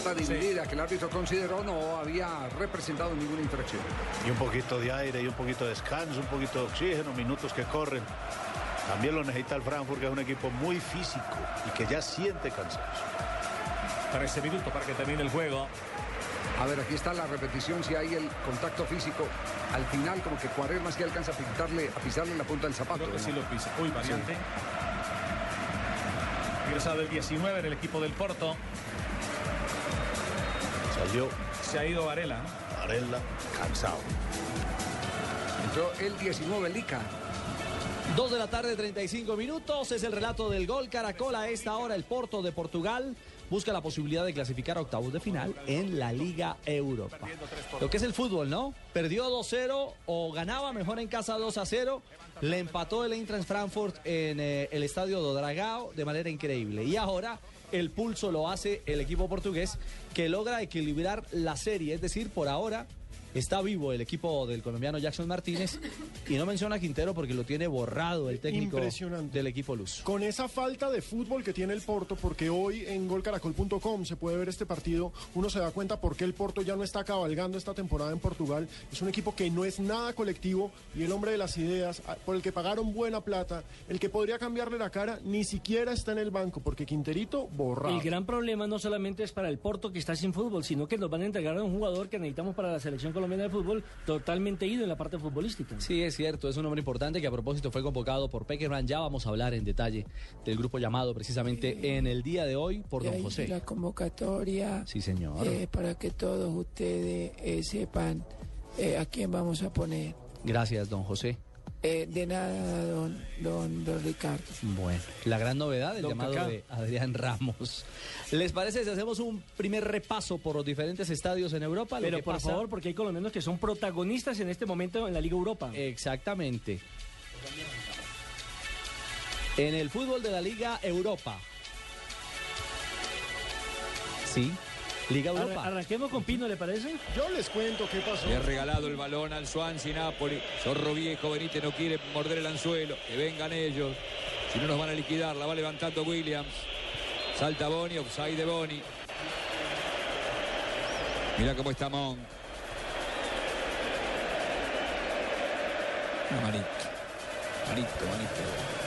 Pelota dividida que el árbitro consideró no había representado ninguna infracción. Y un poquito de aire y un poquito de descanso, un poquito de oxígeno, minutos que corren. También lo necesita el Frankfurt, que es un equipo muy físico y que ya siente cansancio. 13 minutos para que termine el juego. A ver, aquí está la repetición, si hay el contacto físico. Al final, como que Cuaresma sí alcanza a pintarle, a pisarle la punta del zapato. Creo que ¿no? sí lo pisa. Uy, variante. Ingresado el 19 en el equipo del Porto. Salió Se ha ido Varela. Varela cansado. Entró el 19, Lica. Dos de la tarde, 35 minutos. Es el relato del gol Caracol. A esta hora, el Porto de Portugal busca la posibilidad de clasificar a octavos de final en la Liga Europa. Lo que es el fútbol, ¿no? Perdió 2-0 o ganaba mejor en casa 2-0. Le empató el Eintracht Frankfurt en eh, el estadio do Dragao de manera increíble. Y ahora el pulso lo hace el equipo portugués que logra equilibrar la serie. Es decir, por ahora está vivo el equipo del colombiano Jackson Martínez y no menciona a Quintero porque lo tiene borrado el técnico Impresionante. del equipo Luz. Con esa falta de fútbol que tiene el Porto, porque hoy en golcaracol.com se puede ver este partido, uno se da cuenta por qué el Porto ya no está cabalgando esta temporada en Portugal. Es un equipo que no es nada colectivo y el hombre de las ideas, a- por el que pagaron buena plata, el que podría cambiarle la cara, ni siquiera está en el banco, porque Quinterito borrado. El gran problema no solamente es para el Porto que está sin fútbol, sino que nos van a entregar a un jugador que necesitamos para la selección colombiana de fútbol totalmente ido en la parte futbolística. Sí, es cierto, es un hombre importante que a propósito fue convocado por Peckerman. Ya vamos a hablar en detalle del grupo llamado precisamente en el día de hoy por don José. la convocatoria Sí, señor. eh, para que todos ustedes eh, sepan eh, a quién vamos a poner. Gracias, don José. Eh, de nada, don, don, don Ricardo. Bueno, la gran novedad, el Don llamado de Adrián Ramos. ¿Les parece si hacemos un primer repaso por los diferentes estadios en Europa? Pero por pasa- favor, porque hay colombianos que son protagonistas en este momento en la Liga Europa. Exactamente. En el fútbol de la Liga Europa. Sí, Liga Europa. arranquemos con Pino, ¿le parece? Yo les cuento qué pasó. Le ha regalado el balón al Swansea Napoli. Zorro viejo, Benítez no quiere morder el anzuelo. Que vengan ellos. Si no nos van a liquidar, la va levantando Williams. Salta Boni, offside de Boni. Mira cómo está Monk. Una manito. Manito, manito.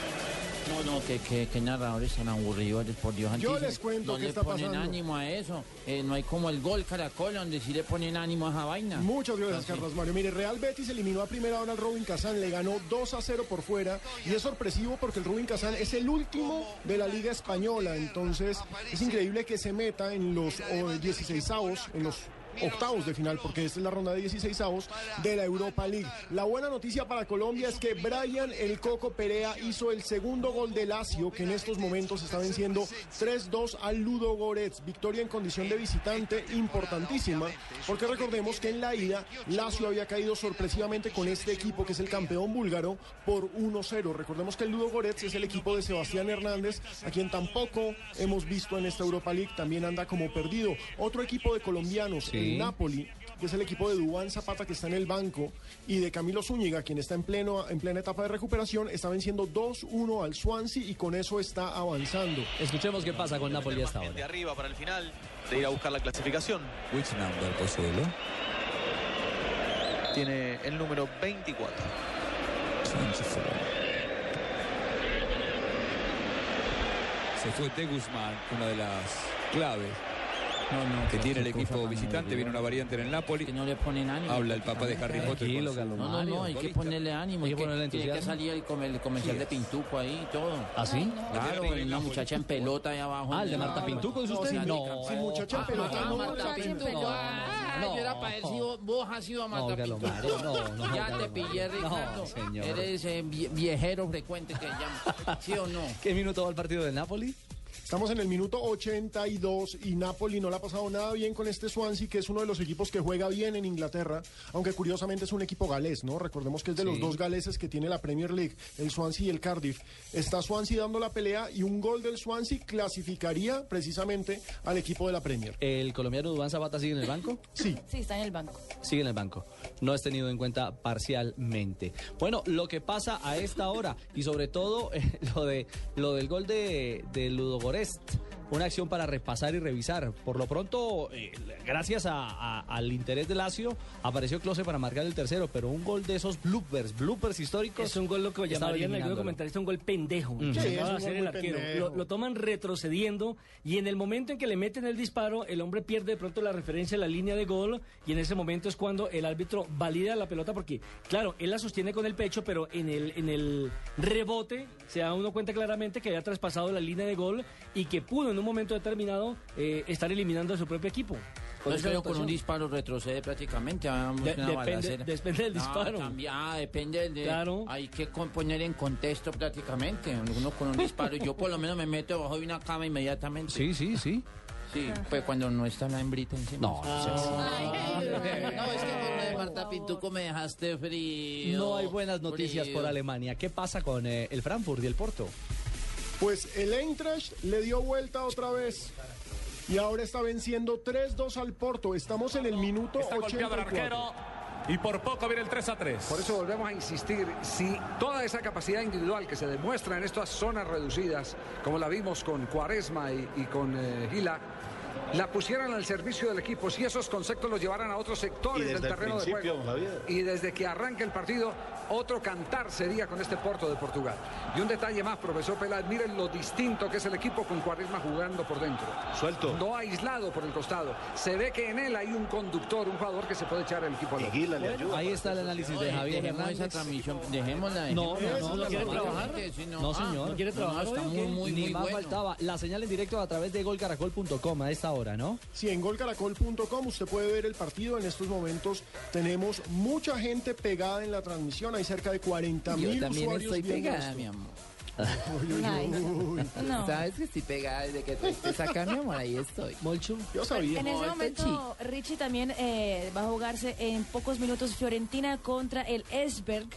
No, no, que, que, que narradores tan aburridos, por Dios Yo les cuento no qué le está ponen pasando. ánimo a eso. Eh, no hay como el gol Caracol, donde sí le ponen ánimo a esa vaina. Muchas gracias. Carlos Mario. Mire, Real Betis eliminó a primera hora al Rubin Kazán, le ganó 2 a 0 por fuera y es sorpresivo porque el Rubin Kazán es el último de la Liga Española, entonces es increíble que se meta en los 16 avos, en los octavos de final, porque esta es la ronda de 16 avos de la Europa League. La buena noticia para Colombia es que Brian El Coco Perea hizo el segundo gol de Lazio, que en estos momentos está venciendo 3-2 al Ludo Goretz. Victoria en condición de visitante importantísima, porque recordemos que en la ida Lazio había caído sorpresivamente con este equipo, que es el campeón búlgaro, por 1-0. Recordemos que el Ludo Goretz es el equipo de Sebastián Hernández, a quien tampoco hemos visto en esta Europa League, también anda como perdido. Otro equipo de colombianos, Sí. El Napoli, que es el equipo de Dubán Zapata que está en el banco, y de Camilo Zúñiga, quien está en, pleno, en plena etapa de recuperación, está venciendo 2-1 al Swansea y con eso está avanzando. Escuchemos qué pasa con Napoli hasta De ahora. arriba para el final, de ir a buscar la clasificación. Which number, Pozuelo? Tiene el número 24. Se fue De Guzmán, una de las claves que tiene el equipo visitante. Viene una variante en el Napoli. Que no le ponen ánimo. Habla el papá de Harry Potter. Tranquilo, con su- No, no, no, hay que ponerle ánimo. Hay que que- ponerle tiene que salir el, comer- el comercial de Pintuco ahí y todo. ¿Ah, sí? Claro, una muchacha en pelota ahí abajo. Ah, el de Marta Pintuco, ¿es usted? No. Si muchacha en pelota Ah, no, Marta Pintuco. Pintuco. Ah, No. yo era para ver si vos, has ido a Marta No, Pintuco. No, no, ya te pillé. Ricardo. No, señor. Eres eh, vie- viejero frecuente que llama. ¿Sí o no? ¿Qué minuto va el partido del Napoli? Estamos en el minuto 82 y Napoli no le ha pasado nada bien con este Swansea, que es uno de los equipos que juega bien en Inglaterra, aunque curiosamente es un equipo galés, ¿no? Recordemos que es de Sí. los dos galeses que tiene la Premier League, el Swansea y el Cardiff. Está Swansea dando la pelea y un gol del Swansea clasificaría precisamente al equipo de la Premier. ¿El colombiano Dubán Zapata sigue en el banco? Sí. Sí, está en el banco. Sigue en el banco. No es tenido en cuenta parcialmente. Bueno, lo que pasa a esta hora y sobre todo eh, lo de lo del gol de, de Ludo Christ Una acción para repasar y revisar. Por lo pronto, eh, gracias a- a- al interés de Lazio, apareció Close para marcar el tercero, pero un gol de esos bloopers, bloopers históricos. Es un gol lo que estaba llamarían algunos eliminándolo. comentaristas un gol pendejo. Mm. que Sí, acaba es de un hacer gol el muy arquero. pendejo. Lo, lo toman retrocediendo y en el momento en que le meten el disparo, el hombre pierde de pronto la referencia a la línea de gol y en ese momento es cuando el árbitro valida la pelota porque, claro, él la sostiene con el pecho, pero en el, en el rebote se da uno cuenta claramente que había traspasado la línea de gol y que pudo en un momento determinado eh, estar eliminando a su propio equipo. No es que con un disparo retrocede prácticamente. hagamos De- depende- depende del Ah, disparo. también, ah, depende del de, Claro. Hay que con- poner en contexto prácticamente. Uno con un disparo. Yo por lo menos me meto debajo de una cama inmediatamente. Sí, sí, sí. Sí, pues cuando no está la hembrita encima. No, no, es que por lo de Marta Pintuco me dejaste frío. No hay buenas noticias frío. por Alemania. ¿Qué pasa con eh, el Frankfurt y el Porto? Pues el Eintracht le dio vuelta otra vez. Y ahora está venciendo 3-2 al Porto. Estamos en el minuto Está golpeado el 84. arquero. Y por poco viene el 3 a 3. Por eso volvemos a insistir, si toda esa capacidad individual que se demuestra en estas zonas reducidas, como la vimos con Cuaresma y, y con eh, Gila, la pusieran al servicio del equipo, si esos conceptos los llevaran a otros sectores del terreno de juego. Y desde que arranque el partido, otro cantar sería con este Porto de Portugal. Y un detalle más, profesor Peláez, miren lo distinto que es el equipo con Cuaresma jugando por dentro. Suelto. No aislado por el costado. Se ve que en él hay un conductor, un jugador que se puede echar el equipo al. Bueno, Ahí está el análisis de Javier dejemos esa transmisión, dejémosla. No, no, no, ¿no quiere trabajar? No, Ah, señor. ¿no quiere trabajar está muy, muy, Ni muy más bueno. faltaba. La señal en directo a través de golcaracol.com a esta hora, ¿no? Si en golcaracol.com usted puede ver el partido, en estos momentos tenemos mucha gente pegada en la transmisión, hay cerca de 40 Yo mil también usuarios estoy viendo pegada, esto. mi amor. Uy, uy, uy. no. ¿Sabes que estoy pegada desde que te te saca, mi amor? Ahí estoy. Molcho. Yo sabía. En ese Molto momento, Richie también eh, va a jugarse en pocos minutos Fiorentina contra el Esberg.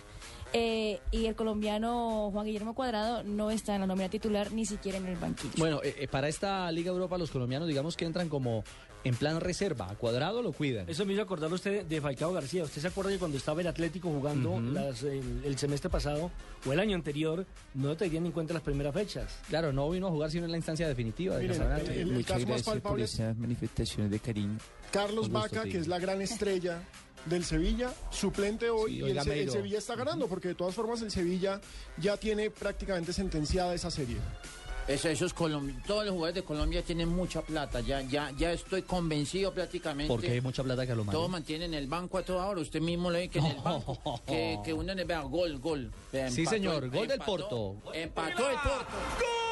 Eh, y el colombiano Juan Guillermo Cuadrado no está en la nómina titular ni siquiera en el banquillo. Bueno, eh, eh, para esta Liga Europa los colombianos digamos que entran como en plan reserva. A cuadrado lo cuidan. Eso me hizo acordar usted de Falcao García. ¿Usted se acuerda que cuando estaba el Atlético jugando las, el, el semestre pasado o el año anterior, no tenían en cuenta las primeras fechas? Claro, no vino a jugar sino en la instancia definitiva Miren, el- el caso más palpable es manifestaciones de cariño. Carlos Vaca, que es la gran estrella del Sevilla, suplente hoy, Sí, y el, el. Sevilla está ganando, porque de todas formas el Sevilla ya tiene prácticamente sentenciada esa serie. Eso, esos colom- todos los jugadores de Colombia tienen mucha plata. Ya, ya, ya estoy convencido prácticamente. Porque hay mucha plata que lo Todos mantienen el banco a toda hora. Usted mismo le ve que en el banco. Que, que uno le vea gol, gol. Vea, Sí, empató señor, el- gol del Porto. Empató el Porto. Del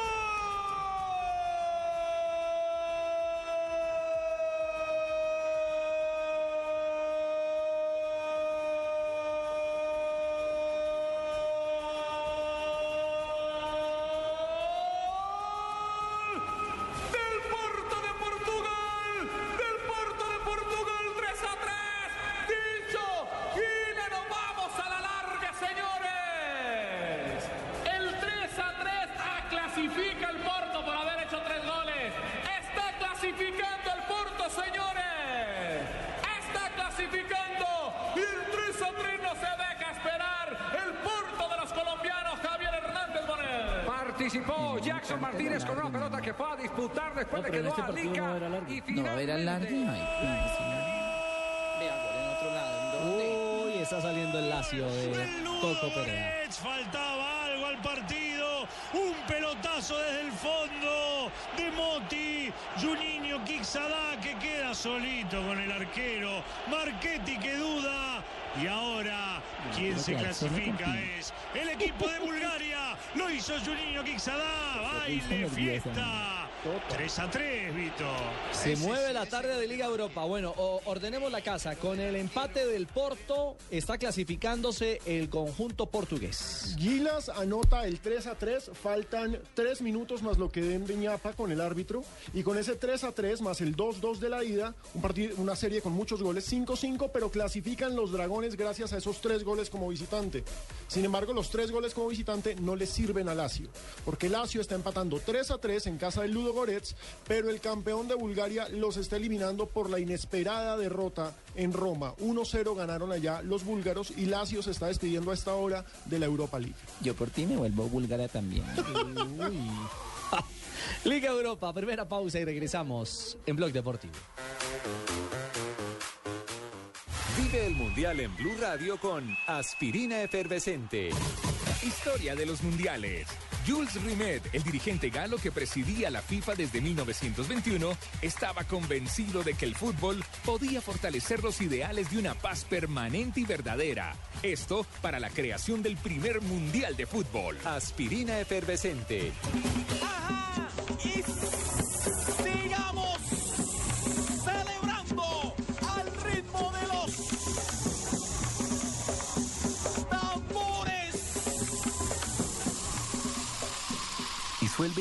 a 3, Vito. Se mueve la tarde de Liga Europa. Bueno, o- ordenemos la casa. Con el empate del Porto está clasificándose el conjunto portugués. Gilas anota el 3 a 3, faltan 3 minutos más lo que den de ñapa con el árbitro y con ese 3 a 3 más el 2-2 de la ida, un partido, una serie con muchos goles, 5-5, pero clasifican los dragones gracias a esos 3 goles como visitante. Sin embargo, los 3 goles como visitante no les sirven a Lazio, porque Lazio está empatando 3 a 3 en casa del Ludo Goretz, pero el campeón de Bulgaria los está eliminando por la inesperada derrota en Roma. 1-0 ganaron allá los búlgaros y Lazio se está despidiendo a esta hora de la Europa League. Yo por ti me vuelvo búlgara también. Liga Europa, primera pausa y regresamos en Blog Deportivo. Vive el Mundial en Blue Radio con Aspirina Efervescente. Historia de los mundiales. Jules Rimet, el dirigente galo que presidía la FIFA desde 1921, estaba convencido de que el fútbol podía fortalecer los ideales de una paz permanente y verdadera. Esto para la creación del primer mundial de fútbol. Aspirina Efervescente. Y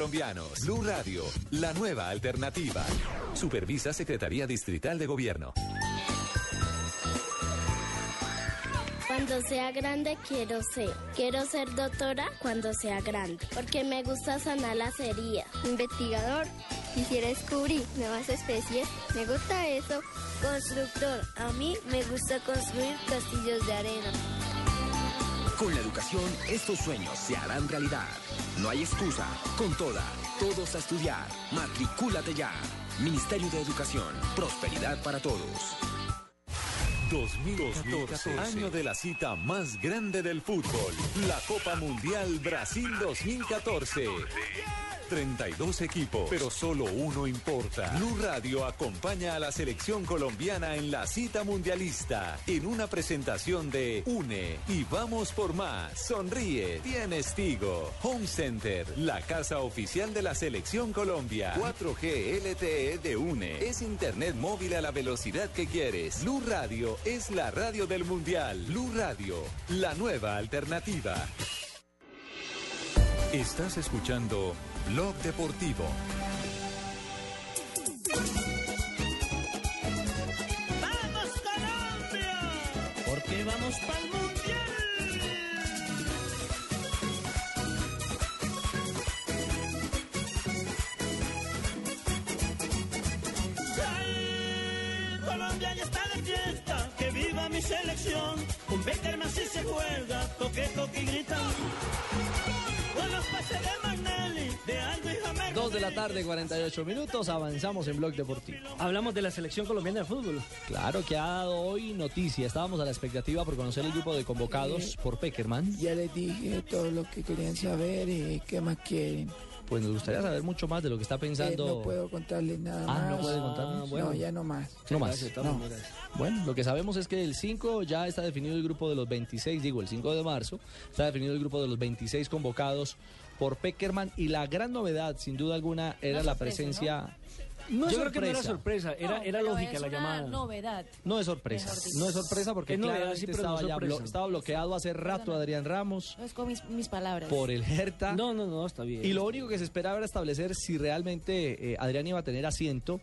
colombianos. Blue Radio, la nueva alternativa. Supervisa Secretaría Distrital de Gobierno. Cuando sea grande quiero ser. Quiero ser doctora cuando sea grande, porque me gusta sanar las heridas. Investigador. Quisiera descubrir nuevas especies. Me gusta eso. Constructor. A mí me gusta construir castillos de arena. Con la educación, estos sueños se harán realidad. No hay excusa. Con toda, todos a estudiar. Matricúlate ya. Ministerio de Educación. Prosperidad para todos. 2014, año de la cita más grande del fútbol, la Copa Mundial Brasil 2014. 32 equipos, pero solo uno importa. Blue Radio acompaña a la selección colombiana en la cita mundialista en una presentación de Une y vamos por más. Sonríe, tienes Tigo. Home Center, la casa oficial de la selección Colombia. 4G LTE de Une es internet móvil a la velocidad que quieres. Blue Radio es la radio del mundial. Blue Radio, la nueva alternativa. Estás escuchando Blog Deportivo. La tarde, 48 minutos, avanzamos en Blog Deportivo. Hablamos de la selección colombiana de fútbol. Claro que ha dado hoy noticia. Estábamos a la expectativa por conocer el grupo de convocados por Peckerman. Ya les dije todo lo que querían saber y qué más quieren. pues nos gustaría saber mucho más de lo que está Eh, pensando. no puedo contarle nada Ah, más. no puede contarnos. No, ya no más. No más. No. Bueno, lo que sabemos es que el 5 ya está definido el grupo de los 26, digo el 5 de marzo, está definido el grupo de los 26 convocados por Peckerman y la gran novedad, sin duda alguna, era la sorpresa, presencia... No, es yo creo que no era sorpresa, era, No, era pero lógica es la una llamada. novedad. No es sorpresa, no es sorpresa porque Es novedad, claramente sí, pero no estaba, ya blo- estaba bloqueado hace rato Adrián Ramos No es con mis, mis palabras. por el Hertha. No, no, no, está bien. Y lo único que se esperaba era establecer si realmente eh, Adrián iba a tener asiento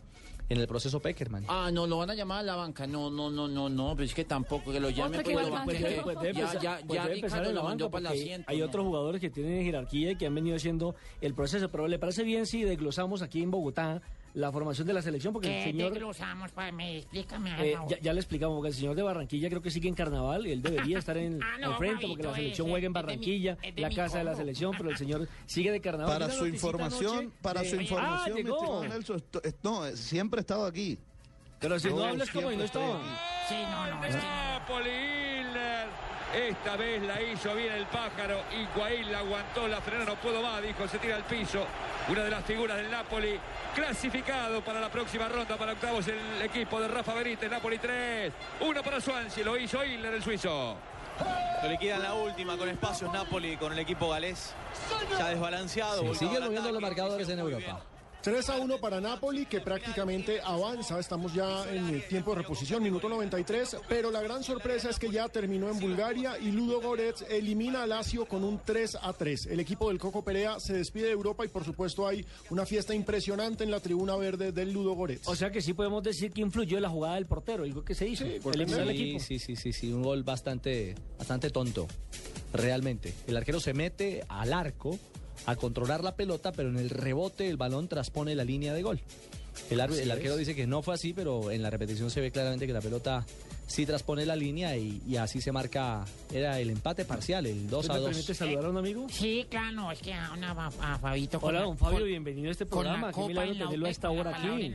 en el proceso Peckerman. Ah, no, lo van a llamar a la banca. No, no, no, no, no, pero es que tampoco que lo llame. Otro que pues, lo. Pues ya, pues ya, ya, pues Ricardo en la lo mandó banca para asiento. hay ¿no? otros jugadores que tienen jerarquía y que han venido haciendo el proceso. Pero le parece bien si desglosamos aquí en Bogotá la formación de la selección porque el ¿Qué señor... desglosamos? Pues, me, explícame. eh, ya, ya le explicamos, porque el señor de Barranquilla creo que sigue en carnaval y él debería estar en, Ah, no, al frente porque la selección ese juega en es mi- Barranquilla, es la casa de la selección, pero el señor sigue de carnaval. Para su información, para de- su información, Ah, llegó. Nelson, esto- es- no, eh, siempre he estado aquí. Pero si no Yo hables como y no estaba. aquí. Sí, no, no, es que no. Napoli, Hilner. Esta vez la hizo bien el pájaro. Higuaín la aguantó, la frenó, no puedo más, dijo, se tira al piso. Una de las figuras del Napoli, clasificado para la próxima ronda, para octavos el equipo de Rafa Benítez, Napoli 3. Uno para Swansea, lo hizo Hilner, el suizo. Lo liquidan la última con espacios Napoli con el equipo galés. Ya desbalanceado. Sí, al moviendo los marcadores en Europa. 3 a 1 para Napoli, que prácticamente avanza. Estamos ya en el tiempo de reposición, minuto 93. Pero la gran sorpresa es que ya terminó en Bulgaria y Ludo Goretz elimina a Lazio con un 3 a 3. El equipo del Coco Perea se despide de Europa y, por supuesto, hay una fiesta impresionante en la tribuna verde del Ludo Goretz. O sea que sí podemos decir que influyó en la jugada del portero, algo que se hizo, Sí, equipo. sí, sí, sí, sí, un gol bastante, bastante tonto, realmente. El arquero se mete al arco a controlar la pelota, pero en el rebote el balón traspone la línea de gol. El, ar- el arquero es. dice que no fue así, pero en la repetición se ve claramente que la pelota sí transpone la línea y, y así se marca, era el empate parcial, el 2 a ¿Me 2. permite saludar a un amigo? Sí, claro, es que a, una, a, a Fabito. Hola, la- don Fabio, con- bienvenido a este programa. Qué milagro en la tenerlo a esta hora aquí.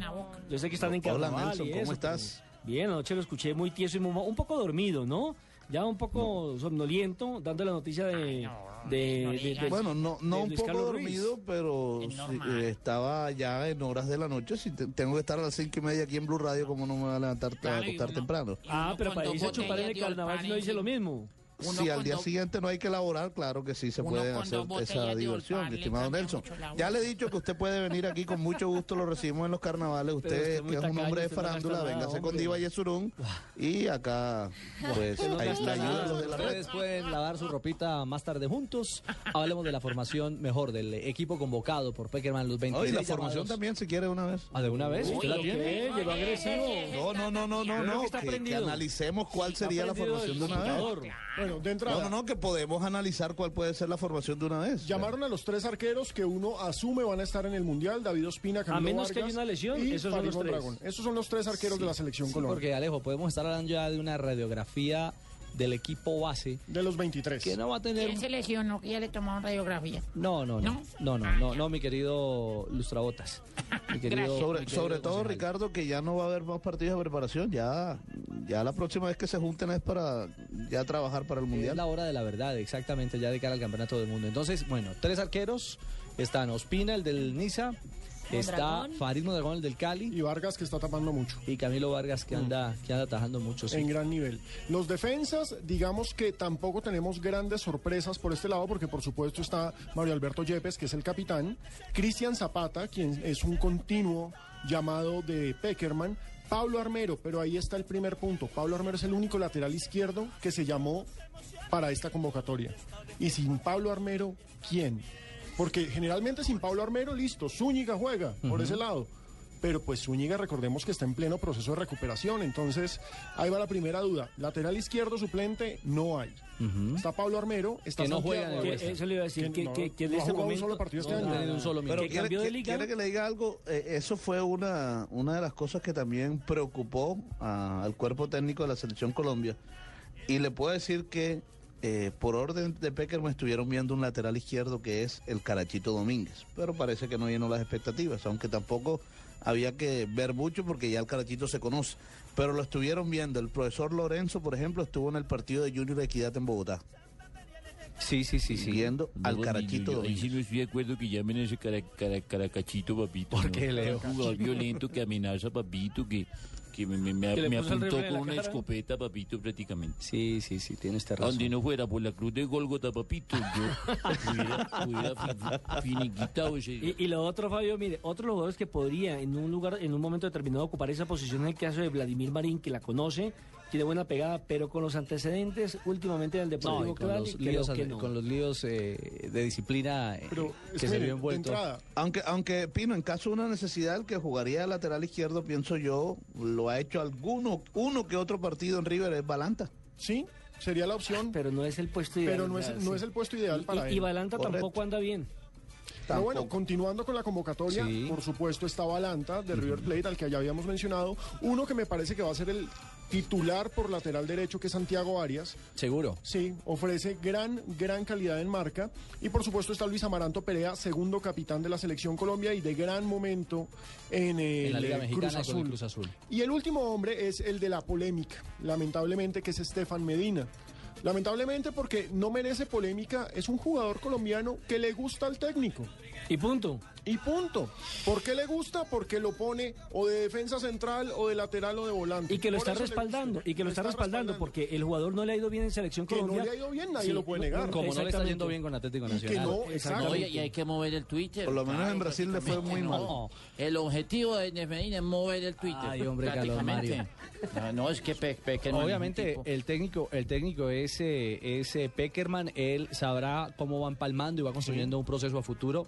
Yo sé que están en Hola, Nelson, ¿cómo eso, estás? pero Bien, anoche lo escuché muy tieso y muy, un poco dormido, ¿no? Ya un poco somnoliento, dando la noticia de... de, de- de- Bueno, no, no de un poco Carlos Ruiz. dormido, pero sí, eh, estaba ya en horas de la noche. Si te- tengo que estar a las cinco y media aquí en Blue Radio, como no me voy a levantar a Claro, y acostar uno- temprano? Ah, pero para irse a chupar en el carnaval si no dice lo mismo. Si al día siguiente no hay que elaborar, claro que sí se Uno puede con hacer esa diversión, le estimado Nelson. Ya le he dicho que usted puede venir aquí con mucho gusto, lo recibimos en los carnavales. Usted que es un hombre de no farándula, nada, véngase con hombre. Diva Yesurún. Y acá, pues, No ahí está ayuda nada. los de la red. Ustedes pueden lavar su ropita más tarde juntos. Hablemos de la formación mejor del equipo convocado por Peckerman los 26 Oye, la formación llamados. también, si quiere, una vez. ¿Ah, de una vez? ¿Usted la tiene? Llegó agresivo. No, no, no, no, no, no. que Que, analicemos cuál sería la formación de una vez. Bueno, de entrada. No, no, no, que podemos analizar cuál puede ser la formación de una vez. Llamaron a los tres arqueros que uno asume van a estar en el Mundial, David Ospina, Camilo menos que Vargas haya una lesión, y esos son los tres. Mondragón. Esos son los tres arqueros de la selección Sí, Colombia. porque Alejo, podemos estar hablando ya de una radiografía del equipo base. De los 23. Que no va a tener... ¿Quién se lesionó? Que ya le tomaron radiografía. No, no, no. No, no, no, no, mi querido Lustrabotas. Mi querido, Sobre, mi querido sobre todo. Ricardo, que ya no va a haber más partidos de preparación. Ya, ya la próxima vez que se junten es para ya trabajar para el Es Mundial. la hora de la verdad, exactamente, ya de cara al campeonato del mundo. Entonces, bueno, tres arqueros. Están Ospina, el del Niza. Está. Farid Mondragón, el del Cali. Y Vargas que está tapando mucho. Y Camilo Vargas, que anda, que anda atajando mucho. sí. En gran nivel. Los defensas, digamos que tampoco tenemos grandes sorpresas por este lado, porque por supuesto está Mario Alberto Yepes, que es el capitán, Cristian Zapata, quien es un continuo llamado de Peckerman, Pablo Armero, pero ahí está el primer punto. Pablo Armero es el único lateral izquierdo que se llamó para esta convocatoria. Y sin Pablo Armero, ¿quién? Porque generalmente sin Pablo Armero, listo, Zúñiga juega por ese lado. Pero pues Zúñiga, recordemos que está en pleno proceso de recuperación. Entonces, ahí va la primera duda. Lateral izquierdo suplente, no hay. Está Pablo Armero, está Que no Santiago juega. Eso le iba a decir, que, no, que, que en no ha este un solo partido este no, año. un solo. Pero que quiere, cambió de liga. quiere que le diga algo, Eh, eso fue una, una de las cosas que también preocupó a- al cuerpo técnico de la selección Colombia. Y le puedo decir que eh, por orden de Peckerman estuvieron viendo un lateral izquierdo que es el Carachito Domínguez, pero parece que no llenó las expectativas, aunque tampoco había que ver mucho porque ya el Carachito se conoce. Pero lo estuvieron viendo. El profesor Lorenzo, por ejemplo, estuvo en el partido de Junior Equidad en Bogotá. Sí, sí, sí, sí. Viendo al Carachito Ahí Domínguez. sí no estoy de acuerdo que llamen a ese cara, cara- caracachito, papito. ¿Por ¿no? qué, Leo? Un jugador violento que amenaza, papito, que, que me, me, me- ¿Que me apuntó con una cara? escopeta, papito, prácticamente. Sí, sí, sí, tiene usted razón. Donde no fuera por la cruz de Golgota, papito, yo hubiera, hubiera fi- finiquitado ese... Y, y lo otro, Fabio, mire, otro de los jugadores que podría en un lugar, en un momento determinado ocupar esa posición en el caso de Vladimir Marín, que la conoce, tiene buena pegada, pero con los antecedentes últimamente del Deportivo y con Cali, los creo líos, que no. con los líos eh, de disciplina eh, que se vio envuelto. Aunque, aunque Pino, en caso de una necesidad, el que jugaría de lateral izquierdo, pienso yo, lo ha hecho alguno, uno que otro partido en River, es Balanta. Sí, sería la opción. Pero no es el puesto ideal. Pero no es, no el puesto ideal Y- para y, él. y Balanta tampoco anda bien. Pero bueno, continuando con la convocatoria, Sí. por supuesto está Balanta de River Plate, al que ya habíamos mencionado. Uno que me parece que va a ser el titular por lateral derecho, que es Santiago Arias. ¿Seguro? Sí, ofrece gran, gran calidad en marca. Y por supuesto está Luis Amaranto Perea, segundo capitán de la Selección Colombia y de gran momento en, el, En la Liga eh, Mexicana Cruz con el Azul. Cruz Azul. Y el último hombre es el de la polémica, lamentablemente, que es Estefan Medina. Lamentablemente porque no merece polémica, es un jugador colombiano que le gusta al técnico. Y punto. Y punto. ¿Por qué le gusta? Porque lo pone o de defensa central o de lateral o de volante. Y que lo Por está respaldando, y que lo está respaldando, porque el jugador no le ha ido bien en Selección Que no Colombia. le ha ido bien, nadie lo puede negar. Como no le está yendo bien con Atlético Y que Nacional. no, exacto. Oye, y hay que mover el Twitter. Por lo menos en Brasil le fue muy prácticamente, mal. no. El objetivo de Medina es mover el Twitter. Ay, hombre, Carlos prácticamente. No, no, es que Pe- Peckerman Obviamente el técnico, el técnico es, eh, es eh, Peckerman, él sabrá cómo va empalmando y va construyendo un proceso a futuro.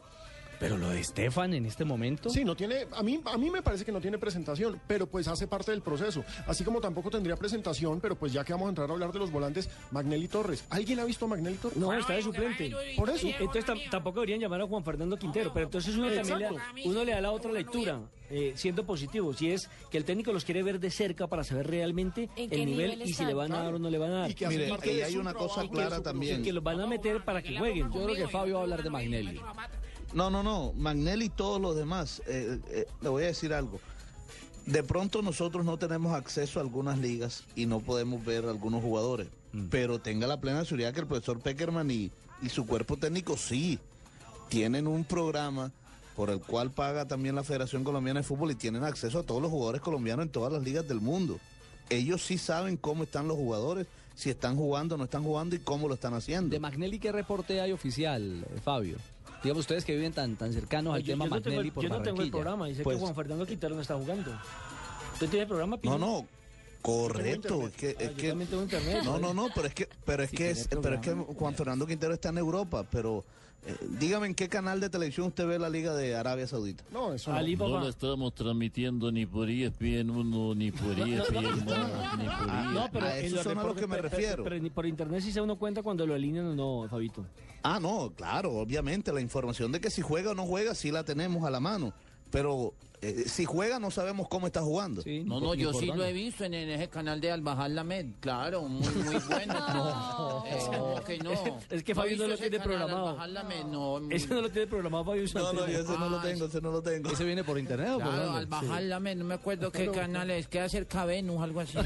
Pero lo de Estefan en este momento. Sí, no tiene, a mí, a mí me parece que no tiene presentación, pero pues hace parte del proceso. Así como tampoco tendría presentación, pero pues ya que vamos a entrar a hablar de los volantes, Magnelli Torres. ¿Alguien ha visto a Magnelli Torres? No, está de suplente. Por eso. Y Entonces tam- tampoco deberían llamar a Juan Fernando Quintero, pero entonces uno también le, uno le da la otra lectura, eh, siendo positivo, si es que el técnico los quiere ver de cerca para saber realmente ¿En el nivel nivel y si le van a dar o no le van a dar. Y que Mire, de hay una cosa clara también. Y que los van a meter para que jueguen. Yo creo que Fabio va a hablar de Magnelli. No, no, no. Magnelli y todos los demás. eh, eh, le voy a decir algo. De pronto nosotros no tenemos acceso a algunas ligas y no podemos ver a algunos jugadores. Pero tenga la plena seguridad que el profesor Peckerman y, y su cuerpo técnico sí tienen un programa por el cual paga también la Federación Colombiana de Fútbol y tienen acceso a todos los jugadores colombianos en todas las ligas del mundo. Ellos sí saben cómo están los jugadores, si están jugando o no están jugando y cómo lo están haciendo. De Magnelli, ¿qué reporte hay oficial, Fabio? Digamos ustedes que viven tan, tan cercanos al Yo, tema yo no tengo, Magnelli el- por yo no tengo el programa, dice Pues- que Juan Fernando Quintero no está jugando. ¿Usted tiene programa, Pino? No, no, correcto. Es que, es Ah, que- internet. no, no, no, pero es que, pero es que, es, pero es que. Juan Fernando Quintero está en Europa, pero eh, dígame en qué canal de televisión usted ve la Liga de Arabia Saudita. No, eso no. No estamos transmitiendo ni por ESPN 1, ni por ESPN 2, ni por Ah, E No, pero a en eso son a lo que me pero- refiero. Pero, ni por internet sí se uno cuenta cuando lo alinean o no, Fabito. Ah, no, claro, obviamente la información de que si juega o no juega sí la tenemos a la mano, pero eh, si juega no sabemos cómo está jugando. No, no, yo sí lo he visto en, en ese canal de Albajal Lamed, claro, muy, muy bueno. No. Es que no. Es que ¿No Fabio no lo ese tiene programado. No, Ese no lo tiene programado Fabio No, no, yo ese no lo Ah, tengo, ese no lo tengo. ¿Ese viene por internet o por Claro, dónde? Albajal Lamed, no me acuerdo qué canal es, queda cerca Venus, algo así.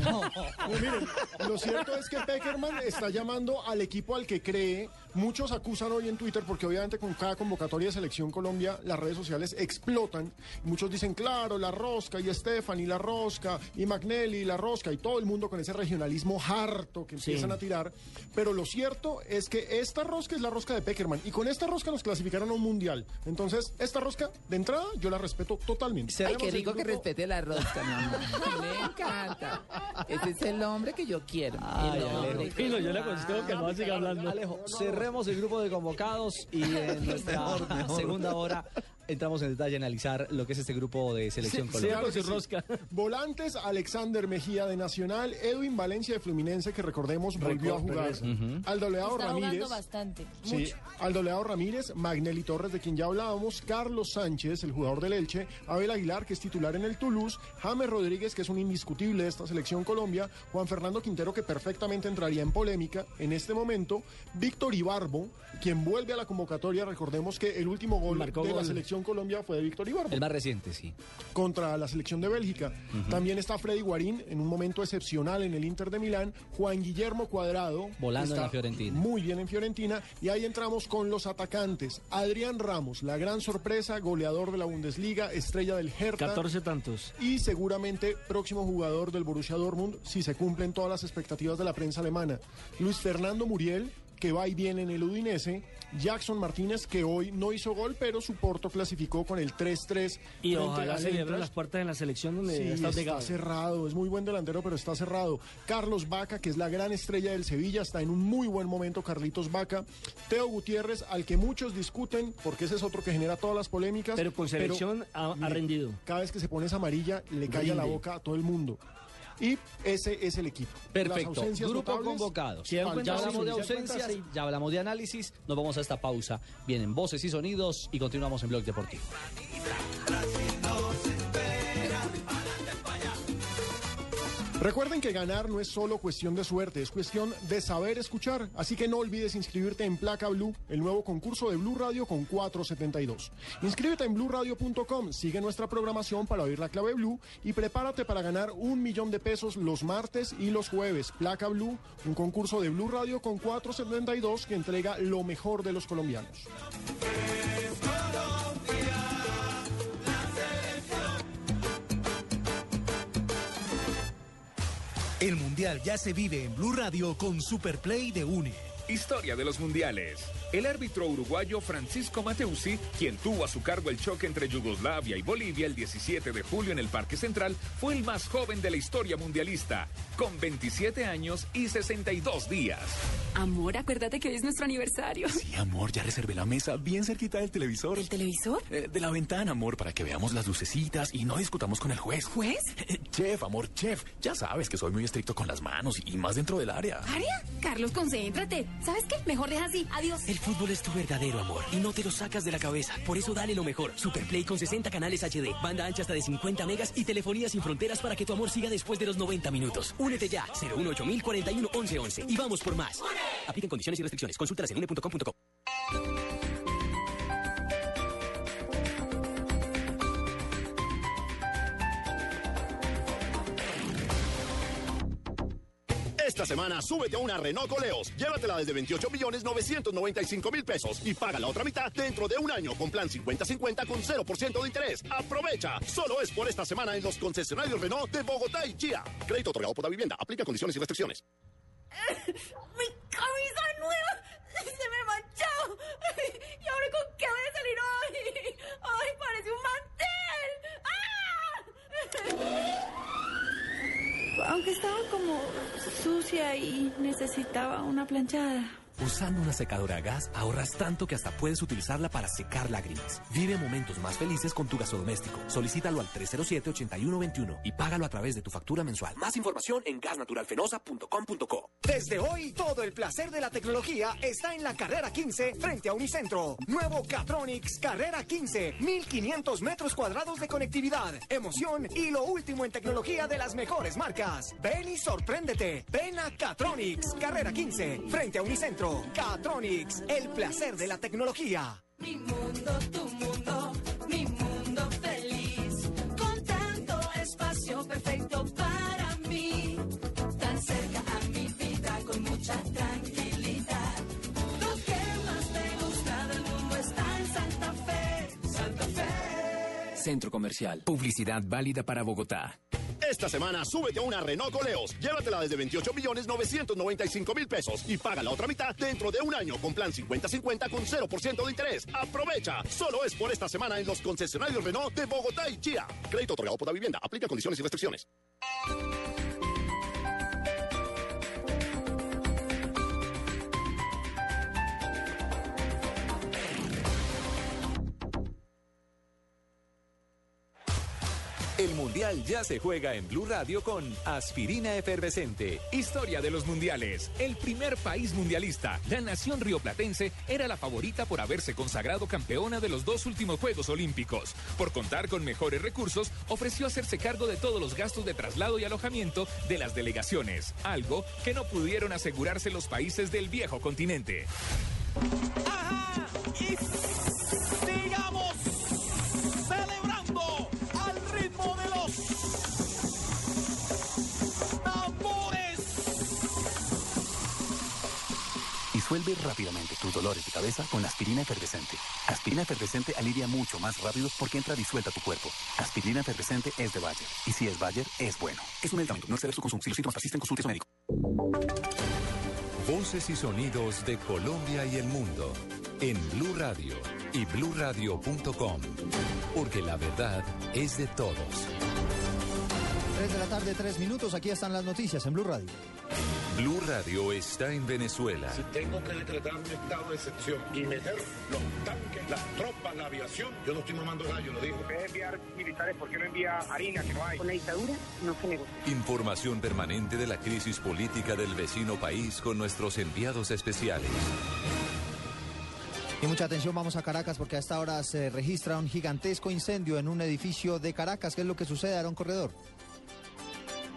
Pues miren, lo cierto es que Peckerman está llamando al equipo al que cree. Muchos acusan hoy en Twitter porque obviamente con cada convocatoria de Selección Colombia las redes sociales explotan. Muchos dicen, claro, la rosca y Estefan y la rosca y Magnelli y la rosca y todo el mundo con ese regionalismo harto que Sí. empiezan a tirar. Pero lo cierto es que esta rosca es la rosca de Peckerman y con esta rosca nos clasificaron a un mundial. Entonces, esta rosca, de entrada, yo la respeto totalmente. Ay, qué rico que respete la rosca, mi amor. Me encanta. Ese es el hombre que yo quiero. Ay, el hombre Alejo. que- Pino, yo le aconsejo que no siga hablando. Alejo, cerremos el grupo de convocados y en nuestra segunda hora entramos en detalle a analizar lo que es este grupo de selección Sí, Colombia. sí. rosca. Volantes, Alexander Mejía de Nacional, Edwin Valencia de Fluminense, que recordemos volvió a jugar. regresa. Aldo Leao Está jugando Ramírez. bastante. Sí, mucho. Aldo Leao Ramírez, Magnelli Torres, de quien ya hablábamos, Carlos Sánchez, el jugador del Elche, Abel Aguilar, que es titular en el Toulouse, James Rodríguez, que es un indiscutible de esta selección Colombia, Juan Fernando Quintero, que perfectamente entraría en polémica en este momento, Víctor Ibarbo, quien vuelve a la convocatoria, recordemos que el último gol Marcó de la selección selección Colombia fue de Víctor Ibarbo. El más reciente, sí. Contra la selección de Bélgica. También está Freddy Guarín en un momento excepcional en el Inter de Milán. Juan Guillermo Cuadrado. Volando en la Fiorentina. Muy bien en Fiorentina. Y ahí entramos con los atacantes. Adrián Ramos, la gran sorpresa, goleador de la Bundesliga, estrella del Hertha. 14 tantos. Y seguramente próximo jugador del Borussia Dortmund si se cumplen todas las expectativas de la prensa alemana. Luis Fernando Muriel, que va y viene en el Udinese. Jackson Martínez, que hoy no hizo gol, pero su Porto clasificó con el 3-3. Y ojalá al se le abran las puertas en la selección donde Sí, está está cerrado, es muy buen delantero, pero está cerrado. Carlos Vaca, que es la gran estrella del Sevilla, está en un muy buen momento, Carlitos Vaca. Teo Gutiérrez, al que muchos discuten, porque ese es otro que genera todas las polémicas. Pero con selección ha- rendido. Cada vez que se pone esa amarilla, le cae a la boca a todo el mundo. Y ese es el equipo. Perfecto. Grupo. ¿se Ya hablamos de ausencias, ya hablamos de análisis. Nos vamos a esta pausa. Vienen voces y sonidos y continuamos en Blog Deportivo. Recuerden que ganar no es solo cuestión de suerte, es cuestión de saber escuchar. Así que no olvides inscribirte en Placa Blue, el nuevo concurso de Blue Radio con 472. Inscríbete en bluradio.com, sigue nuestra programación para oír la clave Blue y prepárate para ganar un millón de pesos los martes y los jueves. Placa Blue, un concurso de Blue Radio con 472 que entrega lo mejor de los colombianos. Mundial ya se vive en Blue Radio con Superplay de UNE. Historia de los mundiales. El árbitro uruguayo Francisco Mateusi, quien tuvo a su cargo el choque entre Yugoslavia y Bolivia el 17 de julio en el Parque Central, fue el más joven de la historia mundialista, con 27 años y 62 días. Amor, acuérdate que hoy es nuestro aniversario. Sí, amor, ya reservé la mesa bien cerquita del televisor. ¿Del televisor? Eh, de la ventana, amor, para que veamos las lucecitas y no discutamos con el juez. ¿Juez? chef, amor, chef. Ya sabes que soy muy estricto con las manos y más dentro del área. ¿Aria? Carlos, concéntrate. ¿Sabes qué? Mejor deja así. Adiós. El fútbol es tu verdadero amor y no te lo sacas de la cabeza. Por eso dale lo mejor. Superplay con 60 canales HD, banda ancha hasta de 50 megas y telefonía sin fronteras para que tu amor siga después de los 90 minutos. Únete ya. 018 41 11 y vamos por más. Aplican condiciones y restricciones. Consultas en une.com.co. Esta semana súbete a una Renault Coleos. Llévatela desde 28 millones 995 mil pesos y paga la otra mitad dentro de un año con plan 50-50 con 0% de interés. Aprovecha. Solo es por esta semana en los concesionarios Renault de Bogotá y Chía. Crédito otorgado por la vivienda. Aplica condiciones y restricciones. ¡Mi camisa nueva! ¡Se me manchó! ¿Y ahora con qué voy a salir hoy? ¡Ay, parece un mantel! ¡Ah! Aunque estaba como sucia y necesitaba una planchada. Usando una secadora a gas ahorras tanto que hasta puedes utilizarla para secar lágrimas. Vive momentos más felices con tu gasodoméstico. Solicítalo al 307-8121 y págalo a través de tu factura mensual. Más información en gasnaturalfenosa.com.co. Desde hoy, todo el placer de la tecnología está en la carrera 15 frente a Unicentro. Nuevo Catronics Carrera 15. 1500 metros cuadrados de conectividad, emoción y lo último en tecnología de las mejores marcas. Ven y sorpréndete. Ven a Catronics Carrera 15 frente a Unicentro. Catronics, el placer de la tecnología. Mi mundo, tu mundo, mi mundo feliz. Con tanto espacio perfecto para mí. Tan cerca a mi vida con mucha tranquilidad. Lo que más me gusta del mundo está en Santa Fe. Santa Fe. Centro Comercial. Publicidad válida para Bogotá. Esta semana súbete a una Renault Coleos. Llévatela desde 28 millones 995 mil pesos y paga la otra mitad dentro de un año con plan 50-50 con 0% de interés. Aprovecha. Solo es por esta semana en los concesionarios Renault de Bogotá y Chía. Crédito otorgado por la vivienda. Aplica condiciones y restricciones. El Mundial ya se juega en Blue Radio con Aspirina Efervescente. Historia de los mundiales. El primer país mundialista, la nación rioplatense, era la favorita por haberse consagrado campeona de los dos últimos Juegos Olímpicos. Por contar con mejores recursos, ofreció hacerse cargo de todos los gastos de traslado y alojamiento de las delegaciones, algo que no pudieron asegurarse los países del viejo continente. Y Disuelve rápidamente tus dolores de cabeza con aspirina efervescente. Aspirina efervescente alivia mucho más rápido porque entra disuelta a tu cuerpo. Aspirina efervescente es de Bayer. Y si es Bayer, es bueno. Es un medicamento. No exceder su consumo. Si los síntomas persisten, consulte a su médico. Voces y sonidos de Colombia y el mundo en Blue Radio y bluradio.com. Porque la verdad es de todos. 3 de la tarde, 3 minutos. Aquí están las noticias en Blue Radio. Blue Radio está en Venezuela. Si tengo que decretar un estado de excepción y meter los tanques, las tropas, la aviación, yo no estoy mamando gallo, lo digo. De enviar militares, ¿por qué no envía harina que no hay? Con la dictadura no se negocia. Información permanente de la crisis política del vecino país con nuestros enviados especiales. Y mucha atención, vamos a Caracas porque a esta hora se registra un gigantesco incendio en un edificio de Caracas. ¿Qué es lo que sucede, Aaron Corredor?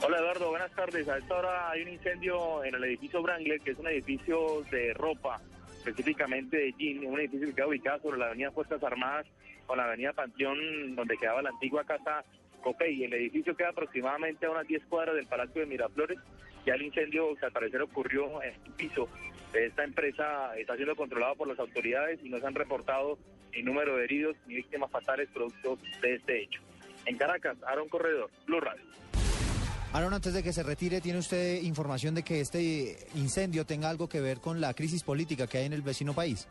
Hola Eduardo, buenas tardes. A esta hora hay un incendio en el edificio Wrangler, que es un edificio de ropa, específicamente de jean, un edificio que queda ubicado sobre la avenida Fuerzas Armadas con la avenida Panteón, donde quedaba la antigua casa Copey. El edificio queda aproximadamente a unas 10 cuadras del Palacio de Miraflores. Ya el incendio, al parecer ocurrió en el piso de esta empresa, está siendo controlado por las autoridades y no se han reportado ni número de heridos ni víctimas fatales producto de este hecho. En Caracas, Aaron Corredor, Blue Radio. Aaron, antes de que se retire, ¿tiene usted información de que este incendio tenga algo que ver con la crisis política que hay en el vecino país?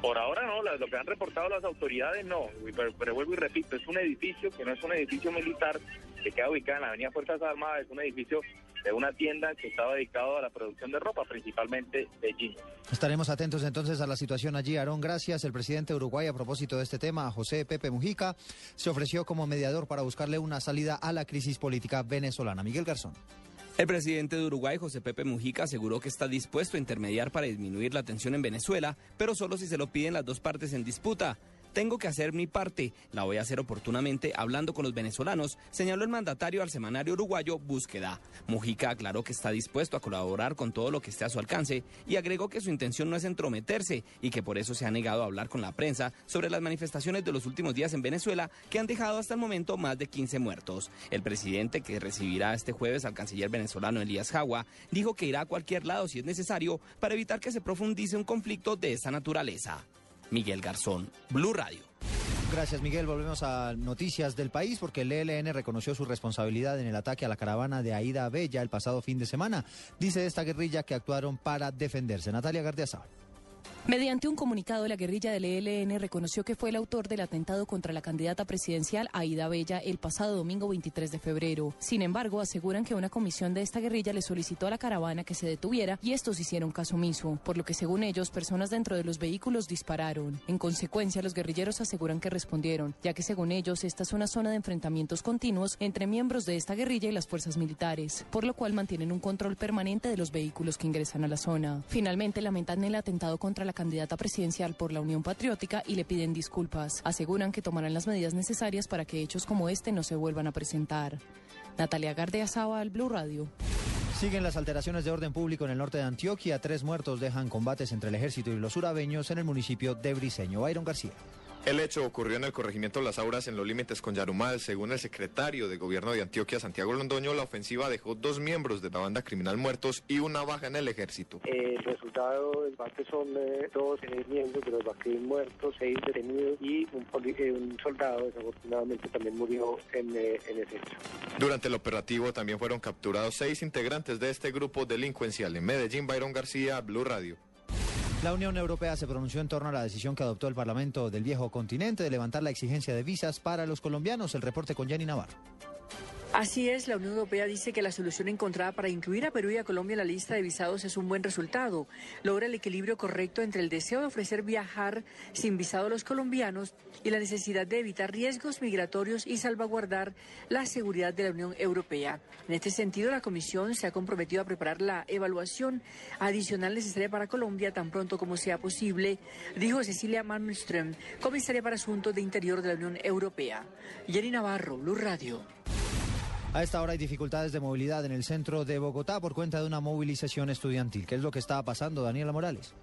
Por ahora no, lo que han reportado las autoridades no, pero, pero vuelvo y repito, es un edificio que no es un edificio militar que queda ubicado en la Avenida Fuerzas Armadas, es un edificio de una tienda que estaba dedicado a la producción de ropa, principalmente de jeans. Estaremos atentos entonces a la situación allí. Aarón, gracias. El presidente de Uruguay, a propósito de este tema, José Pepe Mujica, se ofreció como mediador para buscarle una salida a la crisis política venezolana. Miguel Garzón. El presidente de Uruguay, José Pepe Mujica, aseguró que está dispuesto a intermediar para disminuir la tensión en Venezuela, pero solo si se lo piden las dos partes en disputa. Tengo que hacer mi parte, la voy a hacer oportunamente hablando con los venezolanos, señaló el mandatario al semanario uruguayo Búsqueda. Mujica aclaró que está dispuesto a colaborar con todo lo que esté a su alcance y agregó que su intención no es entrometerse y que por eso se ha negado a hablar con la prensa sobre las manifestaciones de los últimos días en Venezuela que han dejado hasta el momento más de 15 muertos. El presidente, que recibirá este jueves al canciller venezolano Elías Jagua, dijo que irá a cualquier lado si es necesario para evitar que se profundice un conflicto de esta naturaleza. Miguel Garzón, Blue Radio. Gracias, Miguel. Volvemos a noticias del país porque el ELN reconoció su responsabilidad en el ataque a la caravana de Aida Bella el pasado fin de semana. Dice esta guerrilla que actuaron para defenderse. Natalia Gardiazabal. Mediante un comunicado, la guerrilla del ELN reconoció que fue el autor del atentado contra la candidata presidencial Aida Bella el pasado domingo 23 de febrero. Sin embargo, aseguran que una comisión de esta guerrilla le solicitó a la caravana que se detuviera y estos hicieron caso omiso, por lo que según ellos, personas dentro de los vehículos dispararon. En consecuencia, los guerrilleros aseguran que respondieron, ya que según ellos, esta es una zona de enfrentamientos continuos entre miembros de esta guerrilla y las fuerzas militares, por lo cual mantienen un control permanente de los vehículos que ingresan a la zona. Finalmente, lamentan el atentado contra la candidata presidencial por la Unión Patriótica y le piden disculpas. Aseguran que tomarán las medidas necesarias para que hechos como este no se vuelvan a presentar. Natalia Gardeazaba, al Blue Radio. Siguen las alteraciones de orden público en el norte de Antioquia. Tres muertos dejan combates entre el ejército y los urabeños en el municipio de Briseño. Byron García. El hecho ocurrió en el corregimiento Las Auras en los límites con Yarumal. Según el secretario de gobierno de Antioquia, Santiago Londoño, la ofensiva dejó dos miembros de la banda criminal muertos y una baja en el ejército. El resultado del parte son eh, dos eh, miembros de los Baquín muertos, seis detenidos y un, eh, soldado desafortunadamente también murió en, eh, en ese hecho. Durante el operativo también fueron capturados seis integrantes de este grupo delincuencial. En Medellín, Byron García, Blue Radio. La Unión Europea se pronunció en torno a la decisión que adoptó el Parlamento del viejo continente de levantar la exigencia de visas para los colombianos. El reporte con Jenny Navarro. Así es, la Unión Europea dice que la solución encontrada para incluir a Perú y a Colombia en la lista de visados es un buen resultado. Logra el equilibrio correcto entre el deseo de ofrecer viajar sin visado a los colombianos y la necesidad de evitar riesgos migratorios y salvaguardar la seguridad de la Unión Europea. En este sentido, la Comisión se ha comprometido a preparar la evaluación adicional necesaria para Colombia tan pronto como sea posible, dijo Cecilia Malmström, comisaria para Asuntos de Interior de la Unión Europea. Jenny Navarro, Blue Radio. A esta hora hay dificultades de movilidad en el centro de Bogotá por cuenta de una movilización estudiantil. ¿Qué es lo que está pasando, Daniela Morales?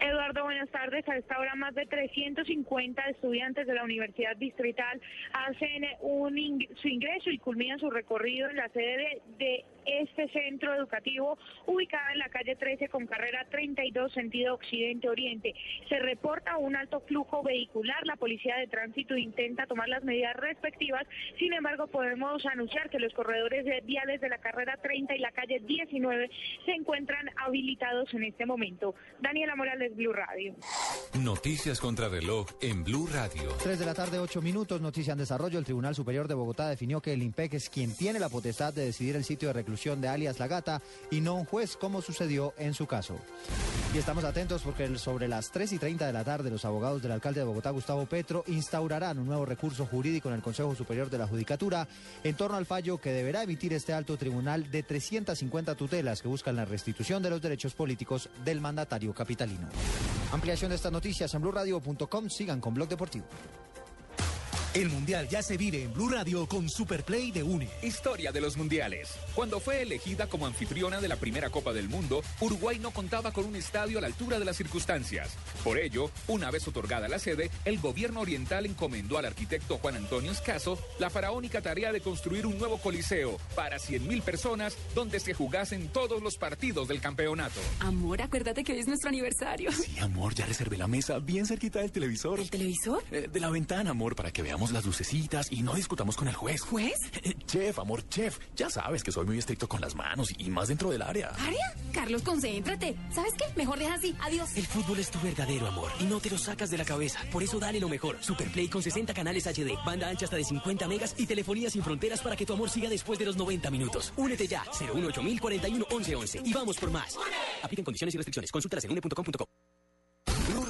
Eduardo, buenas tardes. A esta hora más de 350 estudiantes de la Universidad Distrital hacen un ing- su ingreso y culminan su recorrido en la sede de, de este centro educativo ubicada en la calle 13 con carrera 32 sentido occidente-oriente. Se reporta un alto flujo vehicular. La policía de tránsito intenta tomar las medidas respectivas. Sin embargo, podemos anunciar que los corredores de viales de la carrera 30 y la calle 19 se encuentran habilitados en este momento. Daniela Morales, Blue Radio. Noticias contra reloj en Blue Radio. 3 de la tarde, 8 minutos. Noticia en desarrollo. El Tribunal Superior de Bogotá definió que el IMPEC es quien tiene la potestad de decidir el sitio de de alias La Gata y no un juez, como sucedió en su caso. Y estamos atentos porque sobre las 3 y 30 de la tarde, los abogados del alcalde de Bogotá, Gustavo Petro, instaurarán un nuevo recurso jurídico en el Consejo Superior de la Judicatura en torno al fallo que deberá emitir este alto tribunal de 350 tutelas que buscan la restitución de los derechos políticos del mandatario capitalino. Ampliación de estas noticias en blurradio.com. Sigan con Blog Deportivo. El Mundial ya se vive en Blue Radio con Superplay de UNE. Historia de los mundiales. Cuando fue elegida como anfitriona de la primera Copa del Mundo, Uruguay no contaba con un estadio a la altura de las circunstancias. Por ello, una vez otorgada la sede, el gobierno oriental encomendó al arquitecto Juan Antonio Escaso la faraónica tarea de construir un nuevo coliseo para 100.000 personas donde se jugasen todos los partidos del campeonato. Amor, acuérdate que hoy es nuestro aniversario. Sí, amor, ya reservé la mesa bien cerquita del televisor. ¿El televisor? Eh, de la ventana, amor, para que veamos las lucecitas y no discutamos con el juez. ¿Juez? Chef, amor, chef. Ya sabes que soy muy estricto con las manos y más dentro del área. ¿Área? Carlos, concéntrate. ¿Sabes qué? Mejor deja así. Adiós. El fútbol es tu verdadero amor y no te lo sacas de la cabeza. Por eso dale lo mejor. Superplay con 60 canales HD, banda ancha hasta de 50 megas y telefonía sin fronteras para que tu amor siga después de los 90 minutos. Únete ya. 018 41 1111 y vamos por más. Apliquen condiciones y restricciones. Consultas en une.com.co.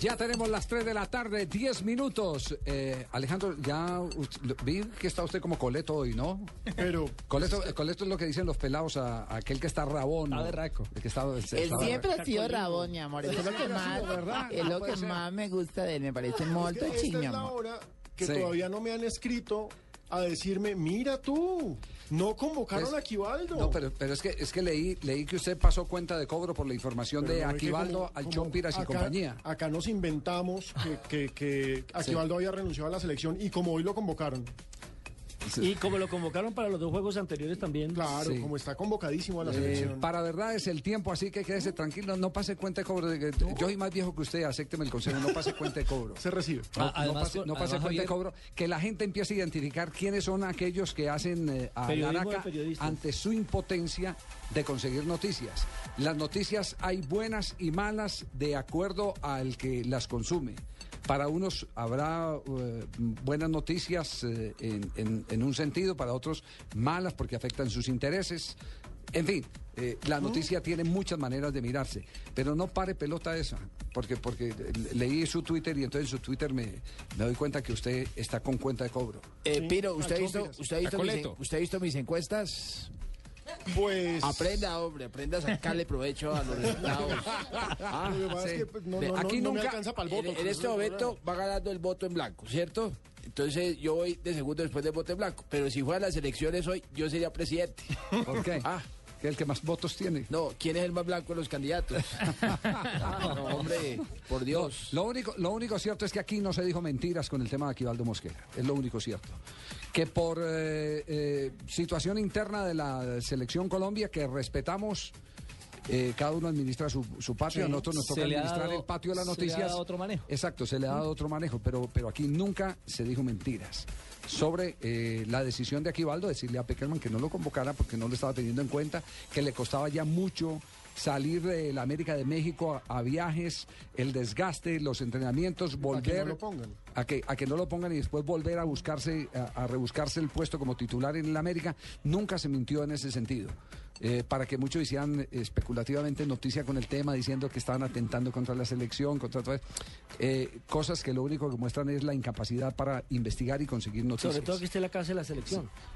Ya tenemos las 3 de la tarde, 10 minutos. Eh, Alejandro, ya vi que está usted como coleto hoy, ¿no? Pero. Coleto, coleto es lo que dicen los pelados a, a aquel que está rabón. Está ¿no? berraco. El que está, Él siempre ha sido rabón, mi amor. Eso es lo que más, es lo que más me gusta de él. Me parece muy Es que esta chino, es la hora que Sí. todavía no me han escrito a decirme, mira tú, no convocaron a Quivaldo. No, pero, pero es que es que leí leí que usted pasó cuenta de cobro por la información Pero de no, Aquivaldo, como Alchompiras y compañía. Acá nos inventamos que, que, que Aquivaldo había renunciado a la selección y como hoy lo convocaron. Y como lo convocaron para los dos juegos anteriores también. Claro, Sí. como está convocadísimo a la Eh, selección. para verdad es el tiempo, así que quédese tranquilo, no pase cuenta de cobro. de que- Yo soy más viejo que usted, acépteme el consejo, no pase cuenta de cobro. Se recibe. No, Ah, pase, con- no pase además, cuenta de cobro. Que la gente empiece a identificar quiénes son aquellos que hacen eh, a periodistas. ante su impotencia de conseguir noticias. Las noticias hay buenas y malas de acuerdo al que las consume. Para unos habrá eh, buenas noticias eh, en, en- en un sentido, para otros malas porque afectan sus intereses. En fin, eh, la noticia tiene muchas maneras de mirarse, pero no pare pelota esa, porque, porque le- leí su Twitter y entonces en su Twitter me, me doy cuenta que usted está con cuenta de cobro. Eh, Piro, ¿usted ha visto, usted ha visto, mis, usted ha visto mis encuestas? Pues. Aprenda, hombre, aprenda a sacarle provecho a los resultados. Ah, Lo que pasa es que, pues, no- Ve, no- no- no me alcanza pa'l voto, En, en pues, este momento va ganando el voto en blanco, ¿cierto? Entonces yo voy de segundo después del voto en blanco. Pero si fueran las elecciones hoy, yo sería presidente. ¿Por qué? Ah. ¿Que el que más votos tiene? No, ¿quién es el más blanco de los candidatos? no, hombre, por Dios. Lo único, lo único cierto es que aquí no se dijo mentiras con el tema de Aquivaldo Mosquera. Es lo único cierto. Que por eh, eh, situación interna de la selección Colombia, que respetamos, eh, cada uno administra su, su patio. Sí. A nosotros nos toca administrar dado- el patio de las se le ha noticias. dado otro manejo. Exacto, se le ha dado otro manejo, pero, pero aquí nunca se dijo mentiras sobre eh, la decisión de Aquivaldo, decirle a Peckerman que no lo convocara porque no lo estaba teniendo en cuenta, que le costaba ya mucho salir de la América de México a, a viajes, el desgaste, los entrenamientos, A que volver no lo pongan. a que, a que no lo pongan y después volver a buscarse, a, a rebuscarse el puesto como titular en el América, nunca se mintió en ese sentido. Eh, para que muchos hicieran especulativamente noticia con el tema, diciendo que estaban atentando contra la selección, contra todo eso. Eh, cosas que lo único que muestran es la incapacidad para investigar y conseguir noticias. Sobre todo que esté en la casa de la selección. Eh,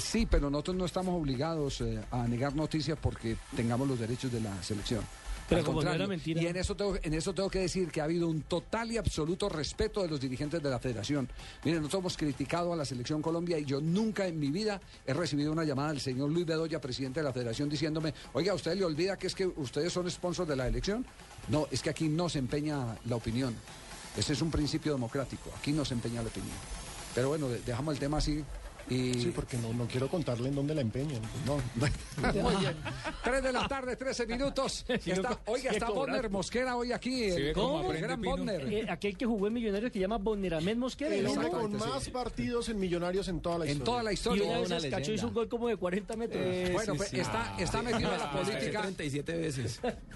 sí, pero nosotros no estamos obligados eh, a negar noticias porque tengamos los derechos de la selección. Pero Al como no era mentira. Y en eso, tengo, en eso tengo que decir que ha habido un total y absoluto respeto de los dirigentes de la federación. Miren, nosotros hemos criticado a la selección Colombia y yo nunca en mi vida he recibido una llamada del señor Luis Bedoya, presidente de la federación, diciéndome, oiga, ¿usted le olvida que es que ustedes son sponsors de la elección? No, es que aquí no se empeña la opinión. Ese es un principio democrático. Aquí no se empeña la opinión. Pero bueno, de- dejamos el tema así. Y... Sí, porque no, no quiero contarle en dónde la empeñan. No. Muy bien. 3 de la tarde, 13 minutos. Sí, Está- no, oiga, está. Bonner Mosquera hoy aquí. Sí, el, cómo el gran. Bonner. Eh, aquel que jugó en Millonarios que llama Boneramed Mosquera. El ¿no? hombre con más partidos en Millonarios en toda la En historia. toda la historia. Y una vez Una el Cacho leyenda. hizo un gol como de 40 metros. Eh, bueno, pues, está, está metido en la política. 37 veces.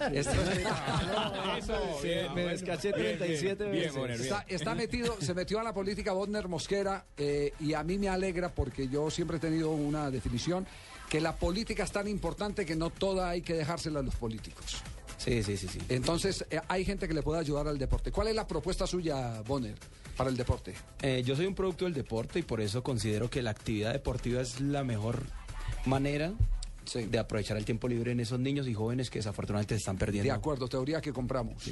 me descaché 37 veces. Está, está metido, se metió a la política Bodner Mosquera eh, y a mí me alegra porque yo siempre he tenido una definición que la política es tan importante que no toda hay que dejársela a los políticos. Sí, sí, sí, sí. Entonces eh, hay gente que le puede ayudar al deporte. ¿Cuál es la propuesta suya, Bonner, para el deporte? Eh, yo soy un producto del deporte y por eso considero que la actividad deportiva es la mejor manera de aprovechar el tiempo libre en esos niños y jóvenes que desafortunadamente se están perdiendo. De acuerdo, teoría que compramos.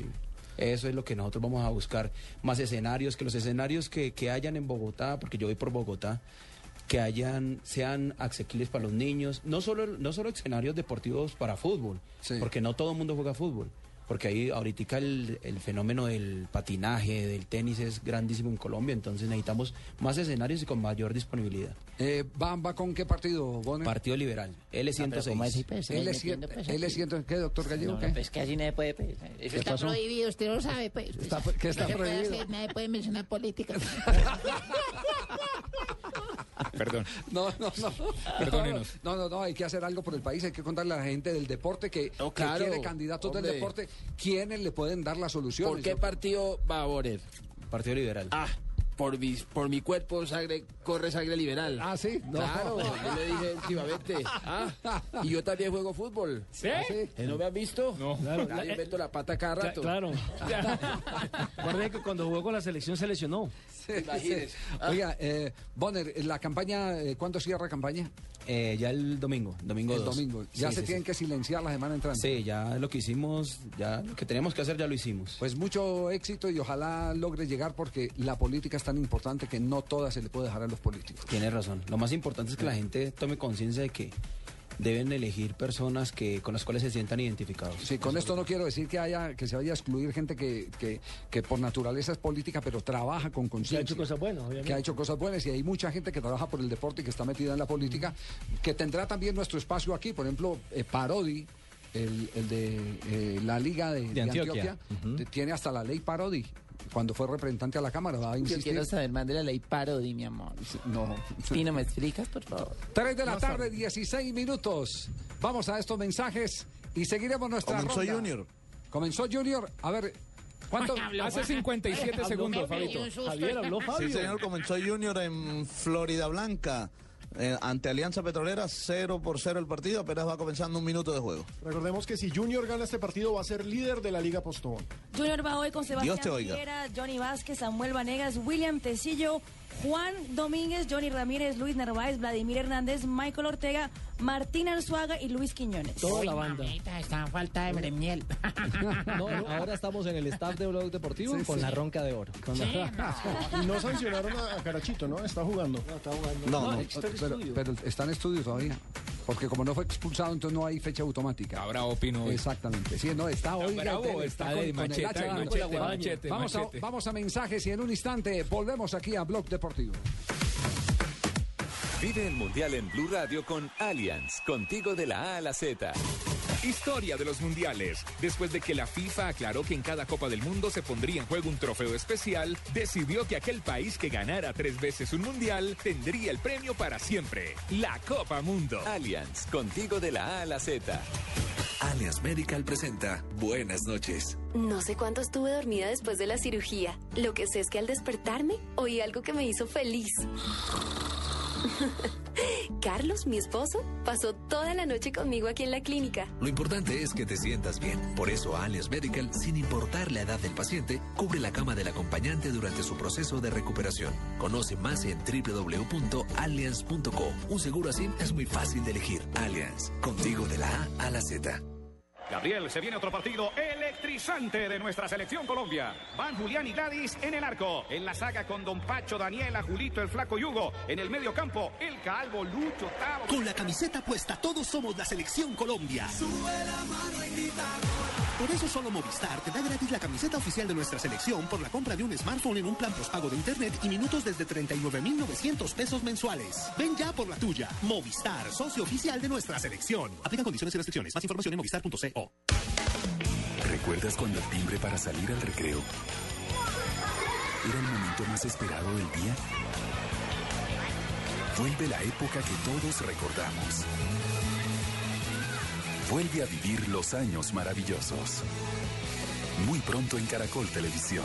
Eso es lo que nosotros vamos a buscar. Más escenarios, que los escenarios que, que hayan en Bogotá, porque yo voy por Bogotá, que hayan, sean asequibles para los niños. No solo, no solo escenarios deportivos para fútbol, porque no todo el mundo juega fútbol. Porque ahí ahorita el, el fenómeno del patinaje, del tenis es grandísimo en Colombia, entonces necesitamos más escenarios y con mayor disponibilidad. Eh, ¿va, va con qué partido, Bonner? Partido Liberal, L106. ¿cómo así, pues? L100, No entiendo, pues, aquí. L100, ¿qué, doctor Gallego? No, ¿Qué? no, pues que así nadie puede. Pues. Eso ¿Qué está pasó? prohibido, usted no lo sabe, pues. Está- ¿qué está No se puede prohibido? hacer, nadie puede mencionar política. Perdón. No, no, no. Perdónenos. No, no, no, hay que hacer algo por el país, hay que contarle a la gente del deporte que, que claro, quiere candidatos del deporte, quiénes le pueden dar la solución. ¿Por qué partido va a Borer? Partido Liberal. Ah, por mi, por mi cuerpo sangre, corre sangre liberal. Ah, sí. Claro, yo le dije últimamente. Ah, y yo también juego fútbol. ¿Sí? ¿Ah, ¿Eh, ¿No me han visto? No. Claro. Nadie meto la pata cada rato. Claro. Recuerde que cuando jugó con la selección se lesionó. Imagínese. Oiga, eh, Bonner, la campaña, eh, ¿cuándo cierra campaña? Eh, ya el domingo, domingo El 2. domingo. Ya Sí, se sí, tienen sí. que silenciar la semana entrante. Sí, ya lo que hicimos, ya lo que teníamos que hacer ya lo hicimos. Pues mucho éxito y ojalá logre llegar porque la política es tan importante que no toda se le puede dejar a los políticos. Tienes razón. Lo más importante es que la gente tome conciencia de que deben elegir personas que con las cuales se sientan identificados. Sí, con esto no quiero decir que haya que se vaya a excluir gente que, que, que por naturaleza es política, pero trabaja con conciencia. Que ha hecho cosas buenas, obviamente. Que ha hecho cosas buenas y hay mucha gente que trabaja por el deporte y que está metida en la política, que tendrá también nuestro espacio aquí. Por ejemplo, eh, Parodi, el, el de eh, la Liga de, de Antioquia. Tiene hasta la ley Parodi. Cuando fue representante a la Cámara, va a Yo insistir. quiero saber más de la ley Parodi, mi amor. No. Pino, ¿me explicas, por favor? 3 de la tarde, 16 minutos. Vamos a estos mensajes y seguiremos nuestra Comenzó ronda. Junior. Comenzó Junior. A ver, ¿cuánto? Hace 57 segundos, Fabito. Sí, señor, comenzó Junior en Florida Blanca. Eh, ante Alianza Petrolera, 0 por 0 el partido, apenas va comenzando un minuto de juego. Recordemos que si Junior gana este partido va a ser líder de la Liga Postobón. Junior va hoy con Sebastián Dios te oiga. Viera, Johnny Vázquez, Samuel Vanegas, William Tecillo, Juan Domínguez, Johnny Ramírez, Luis Narváez, Vladimir Hernández, Michael Ortega, Martín Arzuaga y Luis Quiñones. Toda la banda. Está en falta de miel. No, no, ahora estamos en el staff de Blog Deportivo Sí, con sí. la ronca de oro. Con la- Y no sancionaron a, Carachito, ¿no? Está jugando. No, está jugando. No, no, pero, pero está en estudio todavía. Porque como no fue expulsado, entonces no hay fecha automática. Está bravo, Pino, hoy. Exactamente. Sí, no, está hoy. bravo, está de machete, hacha dando. machete, machete, vamos, machete. A, vamos a mensajes y en un instante volvemos aquí a Blog Deportivo. Vive el Mundial en Blue Radio con Allianz, contigo de la A a la Z. Historia de los mundiales. Después de que la FIFA aclaró que en cada Copa del Mundo se pondría en juego un trofeo especial, decidió que aquel país que ganara tres veces un mundial tendría el premio para siempre. La Copa Mundo. Allianz, contigo de la A a la Z. Alias Medical presenta Buenas noches. No sé cuánto estuve dormida después de la cirugía. Lo que sé es que al despertarme oí algo que me hizo feliz. Carlos, mi esposo, pasó toda la noche conmigo aquí en la clínica. Lo importante es que te sientas bien. Por eso Allianz Medical, sin importar la edad del paciente, cubre la cama del acompañante durante su proceso de recuperación. Conoce más en www.allianz.co. Un seguro así es muy fácil de elegir. Allianz, contigo de la A a la Z. Gabriel, se viene otro partido electrizante de nuestra selección Colombia. Van Julián y Gladys en el arco. En la saga con Don Pacho, Daniela, Julito, el Flaco Yugo. En el medio campo, el Calvo, Lucho, Tavo. Con la camiseta puesta, todos somos la selección Colombia. Por eso solo Movistar te da gratis la camiseta oficial de nuestra selección por la compra de un smartphone en un plan postpago de internet y minutos desde 39.900 pesos mensuales. Ven ya por la tuya. Movistar, socio oficial de nuestra selección. Aplican condiciones y restricciones. Más información en movistar.co. ¿Recuerdas cuando el timbre para salir al recreo era el momento más esperado del día? Vuelve la época que todos recordamos. Vuelve a vivir los años maravillosos. Muy pronto en Caracol Televisión.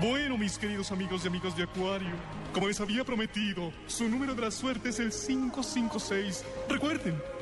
Bueno, mis queridos amigos y amigos de Acuario, como les había prometido, su número de la suerte es el 556. Recuerden,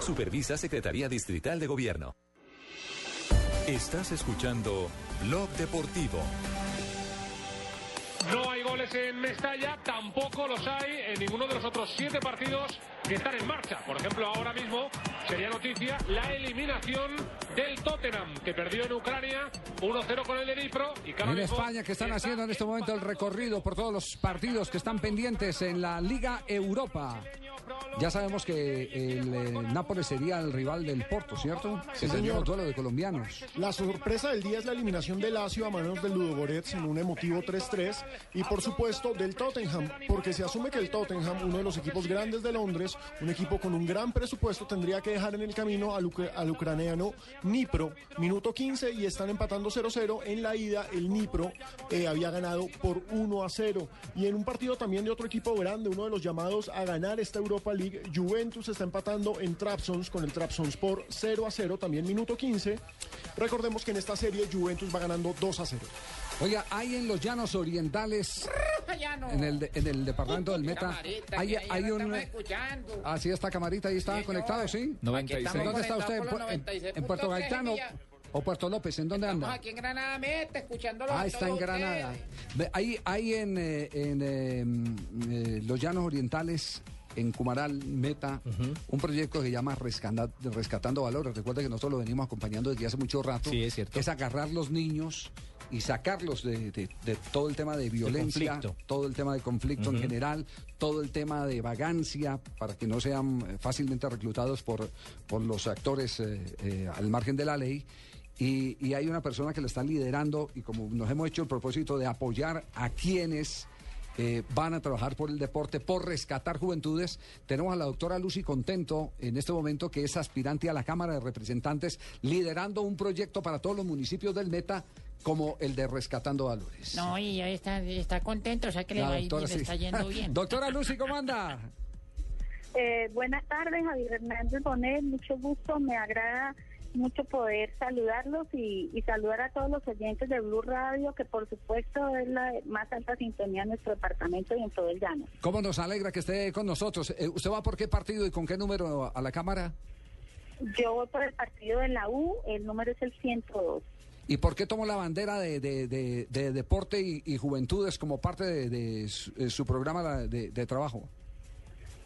Supervisa Secretaría Distrital de Gobierno. Estás escuchando Blog Deportivo. No hay goles en Mestalla, tampoco los hay en ninguno de los otros siete partidos que están en marcha. Por ejemplo, ahora mismo sería noticia la eliminación del Tottenham, que perdió en Ucrania 1-0 con el de Dnipro. Y En España que están está haciendo en este momento el recorrido por todos los partidos que están pendientes en la Liga Europa. Ya sabemos que el eh, Nápoles sería el rival del Porto, ¿cierto? Sí, señor. duelo de colombianos. La sorpresa del día es la eliminación de Lazio a manos del Ludogorets en un emotivo 3-3 y por supuesto del Tottenham, porque se asume que el Tottenham, uno de los equipos grandes de Londres, un equipo con un gran presupuesto, tendría que dejar en el camino al ucraniano Nipro, minuto 15 y están empatando 0-0. En la ida el Nipro eh, había ganado por 1-0 y en un partido también de otro equipo grande, uno de los llamados a ganar esta Europa League, Juventus está empatando en Trabzons con el Trabzonspor 0-0, también minuto 15. Recordemos que en esta serie Juventus va ganando 2-0. Oiga, hay en los llanos orientales, en el, de- en el departamento del Meta, Camarita, hay, hay un... Así está Camarita, ahí está Sí, conectado. ¿sí? 96. ¿En dónde está usted? ¿En, en- 96.3 en Puerto Gaitano o Puerto López? ¿En dónde Estamos anda? aquí en Granada Meta, escuchándolo. Ah, a está en Granada. ustedes. Hay, hay en, eh, en, eh, mm, eh, los llanos orientales, en Cumaral, Meta, un proyecto que se llama Rescanda- Rescatando Valores. Recuerda que nosotros lo venimos acompañando desde hace mucho rato. Sí, es cierto. Es agarrar los niños y sacarlos de, de- de todo el tema de violencia, todo el tema de conflicto en general, todo el tema de vagancia, para que no sean eh, fácilmente reclutados por, por los actores eh, eh, al margen de la ley. Y, y hay una persona que lo está liderando y como nos hemos hecho el propósito de apoyar a quienes eh, van a trabajar por el deporte, por rescatar juventudes, tenemos a la doctora Lucy Contento en este momento, que es aspirante a la Cámara de Representantes, liderando un proyecto para todos los municipios del Meta, como el de Rescatando Valores. No, y ya está, está contento, o sea que le, va a ir- doctora, le sí. está yendo bien. doctora Lucy, ¿cómo anda? Eh, buenas tardes, Javier Hernández Bonet, mucho gusto, me agrada mucho poder saludarlos y, y saludar a todos los oyentes de Blue Radio, que por supuesto es la más alta sintonía en nuestro departamento y en todo el llano. ¿Cómo nos alegra que esté con nosotros? Eh, ¿Usted va por qué partido y con qué número a la Cámara? Yo voy por el partido de la U, el número es el 102. ¿Y por qué tomó la bandera de, de- de- de deporte y, y juventudes como parte de, su, su programa de trabajo?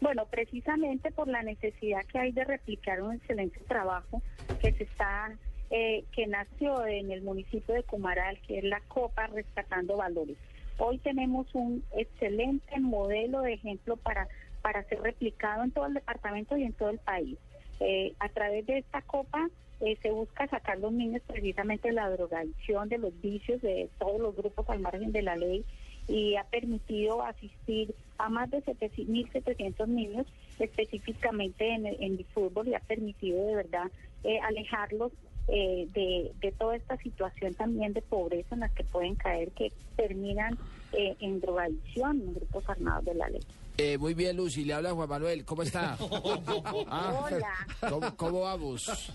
Bueno, precisamente por la necesidad que hay de replicar un excelente trabajo que se está eh, que nació en el municipio de Cumaral, que es la Copa Rescatando Valores. Hoy tenemos un excelente modelo de ejemplo para, para ser replicado en todo el departamento y en todo el país. Eh, a través de esta Copa eh, se busca sacar los niños precisamente de la drogadicción, de los vicios de todos los grupos al margen de la ley y ha permitido asistir a más de 1.700 niños específicamente en, en el fútbol y ha permitido de verdad eh, alejarlos eh, de, de, toda esta situación también de pobreza en la que pueden caer, que terminan eh, en drogadicción en grupos armados de la ley. Eh, muy bien, Lucy. Le habla Juan Manuel. ¿Cómo está? Ah, Hola. ¿Cómo, cómo vamos?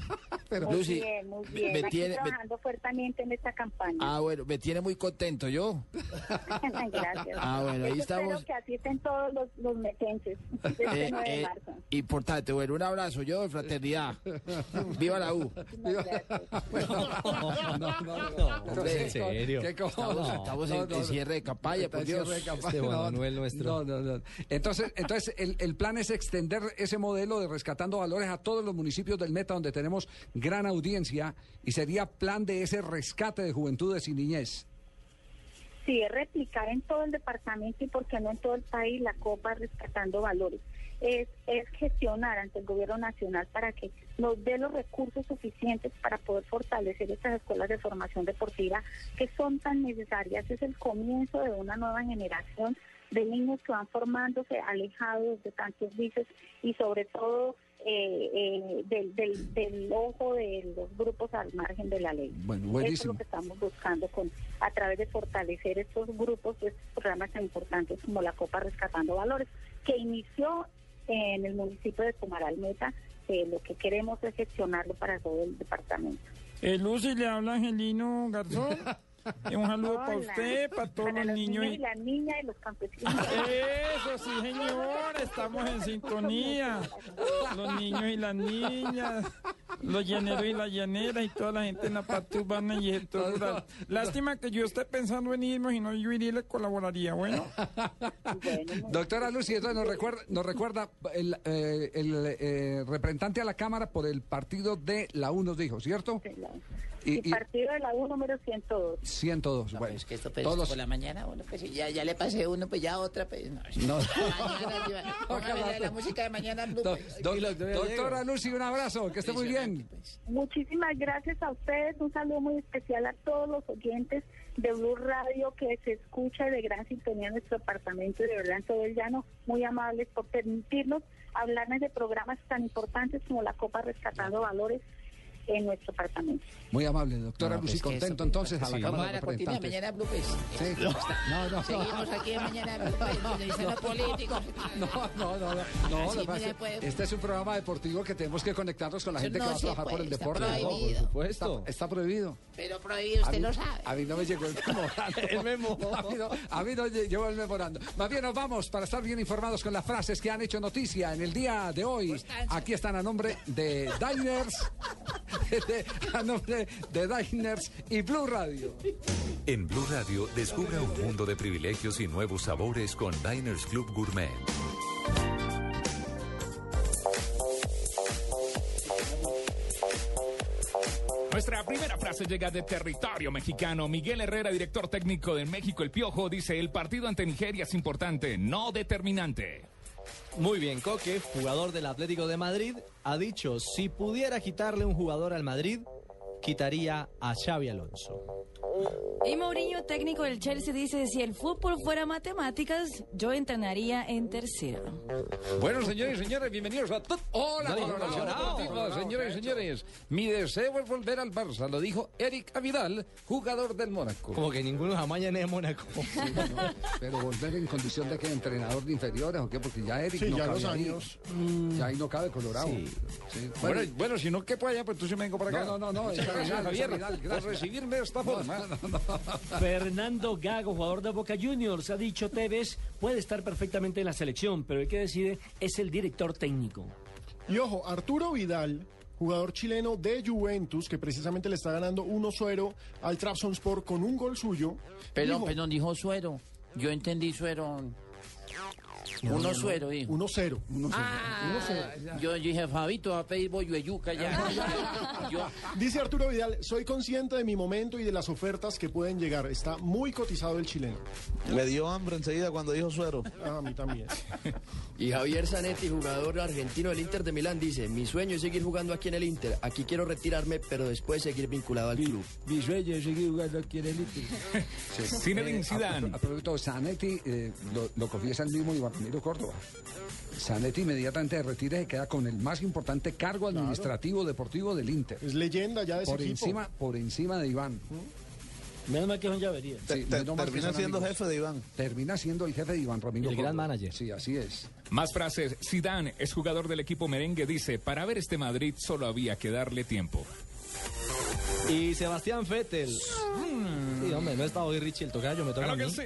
Muy Lucy, bien, muy bien. me Aquí tiene- me- trabajando fuertemente en esta campaña. Ah, bueno, me tiene muy contento yo. Gracias. Ah, bueno, ahí Yo estamos. Espero que asisten todos los, los metenses este Eh, 9 de eh, importante. Bueno, un abrazo yo de fraternidad. Viva la U. Hombre, ¿En serio? Estamos, estamos en, en cierre de campaña, por Dios. de campaña. Este Juan No, Manuel nuestro. No, no, no. Entonces, entonces el, el plan es extender ese modelo de rescatando valores a todos los municipios del Meta donde tenemos gran audiencia y sería plan de ese rescate de juventudes y niñez. Sí, es replicar en todo el departamento y por qué no en todo el país la Copa Rescatando Valores. Es, es gestionar ante el gobierno nacional para que nos dé los recursos suficientes para poder fortalecer estas escuelas de formación deportiva que son tan necesarias. Es el comienzo de una nueva generación de niños que van formándose alejados de tantos vicios y sobre todo eh, eh, del, del, del ojo de los grupos al margen de la ley. Bueno, Eso es buenísimo. lo que estamos buscando con a través de fortalecer estos grupos, estos programas tan importantes como la Copa Rescatando Valores, que inició en el municipio de Comaral Meta. eh, lo que queremos es gestionarlo para todo el departamento. Eh, Lucy, le habla Angelino Garzón. Y un saludo para Hola. usted, para todos Para los niños. y y- las niñas y los campesinos. Eso sí, señor, estamos en sintonía. Los niños y las niñas, los llaneros y las llaneras y toda la gente en la parte urbana y el sector rural. Lástima que yo esté pensando en irme, si no yo iría y le colaboraría, bueno. Doctora Lucy, entonces nos recuerda, nos recuerda el, eh, el, eh, representante a la Cámara por el partido de la U, nos dijo, ¿cierto? Y, Y, partido de la U número 102. 102, bueno. Es que esto pues, todos por la mañana, bueno, pues ya, ya le pasé uno, pues ya otra, pues no. No. Mañana, la, música de mañana Blue, Do- pues. do- doctora Lucy, un abrazo, que esté muy bien. Muchísimas gracias a ustedes. Un saludo muy especial a todos los oyentes de Blue Radio que se escucha de gran sintonía en nuestro departamento y de verdad en todo el llano. Muy amables por permitirnos hablarles de programas tan importantes como la Copa Rescatando Valores en nuestro departamento. Muy amable, doctora No, Lucy, pues que eso, contento entonces a la sí. Cámara a la cortina de Representantes. mañana Blue, pues. Sí. No, no, Seguimos aquí en mañana Blue, pues, donde dicen los políticos. No, no, no, no. no lo pasa puede- este es un programa deportivo que tenemos que conectarnos con la gente no que va a trabajar por puede, el está deporte. prohibido. por supuesto. Está, está prohibido. Pero prohibido, usted mí- lo sabe. A mí no me llegó el memorando. el memo. A mí no, a mí no lle- llegó el memorando. Más bien nos vamos para estar bien informados con las frases que han hecho noticia en el día de hoy. Aquí están a nombre de Diners, a nombre de Diners y Blue Radio. En Blue Radio, descubra un mundo de privilegios y nuevos sabores con Diners Club Gourmet. Nuestra primera frase llega de territorio mexicano. Miguel Herrera, director técnico de México El Piojo, dice, el partido ante Nigeria es importante, no determinante. Muy bien, Coque, jugador del Atlético de Madrid, ha dicho, si pudiera quitarle un jugador al Madrid, quitaría a Xavi Alonso. Y Mourinho, técnico del Chelsea, dice, si el fútbol fuera matemáticas, yo entrenaría en tercera. Bueno, señores y señores, bienvenidos a todos. Hola. Deportivo, señores y señores. Mi deseo es volver al Barça, lo dijo Eric Avidal, jugador del Mónaco. Como que ninguno jamás en Mónaco. Pero volver en condición de que entrenador de inferiores, ¿o qué? Porque ya Eric Sí, no ya cabe los ahí. años. Ya ahí no cabe Colorado. Sí. Sí. Bueno, bueno, si no, que para allá, pues tú sí me vengo para acá. No, no, no, no, gracias, Javier, por recibirme de esta forma. Fernando Gago, jugador de Boca Juniors, ha dicho Tevez puede estar perfectamente en la selección, pero el que decide es el director técnico. Y ojo, Arturo Vidal, jugador chileno de Juventus, que precisamente le está ganando 1-0 al Trabzonspor con un gol suyo. Perdón, dijo- perdón, dijo suero. Yo entendí suero. Uno suero, hijo. 1-0. Ah, yo, yo dije, Fabito, va a pedir bollo de yuca ya. Yo- Dice Arturo Vidal, soy consciente de mi momento y de las ofertas que pueden llegar. Está muy cotizado el chileno. Le dio hambre enseguida cuando dijo suero. Ah, a mí también. Y Javier Zanetti, jugador argentino del Inter de Milán, dice, mi sueño es seguir jugando aquí en el Inter. Aquí quiero retirarme, pero después seguir vinculado al club. Mi sueño es seguir jugando aquí en el Inter. Zinedine Eh, Zidane. A, a propósito, Zanetti eh, lo, lo confiesa el mismo Iván Ramiro Córdoba. Zanetti inmediatamente se retira y queda con el más importante cargo administrativo deportivo del Inter. Es leyenda ya de ese Por equipo. encima, por encima de Iván. Menos mal que son llaverías. Sí, Te- menos mal que termina son siendo amigos. jefe de Iván. Termina siendo el jefe de Iván Ramiro El gran Córdoba. manager. Sí, así es. Más frases. Zidane es jugador del equipo merengue. Dice, para ver este Madrid solo había que darle tiempo. Y Sebastián Vettel. Sí, hombre, no está hoy Richie el tocayo, me toca Claro a que mí. sí.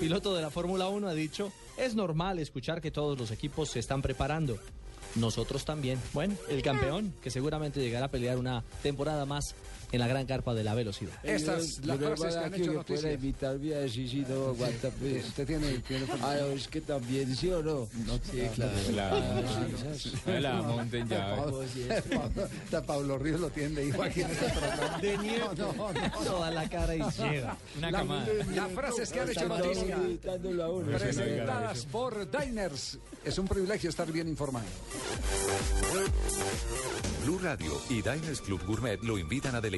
Piloto de la Fórmula 1 ha dicho, es normal escuchar que todos los equipos se están preparando. Nosotros también. Bueno, el campeón, que seguramente llegará a pelear una temporada más en la gran carpa de la velocidad. Estas, las frases que han hecho pueda noticia. invitarme a decir si no aguanta, pues. Usted tiene, tiene Ah, no, es que también, ¿sí o no? Sí, claro. La, la monten ya. Pablo Ríos lo tiene de hijo aquí en este programa. De nieto. No, no, no. Toda la cara y llega. Una La- camada. Las frases que han hecho noticia. Invitándolo a uno. Presentadas por Diners. Es un privilegio estar bien informado. Blue Radio y Diners Club Gourmet lo invitan a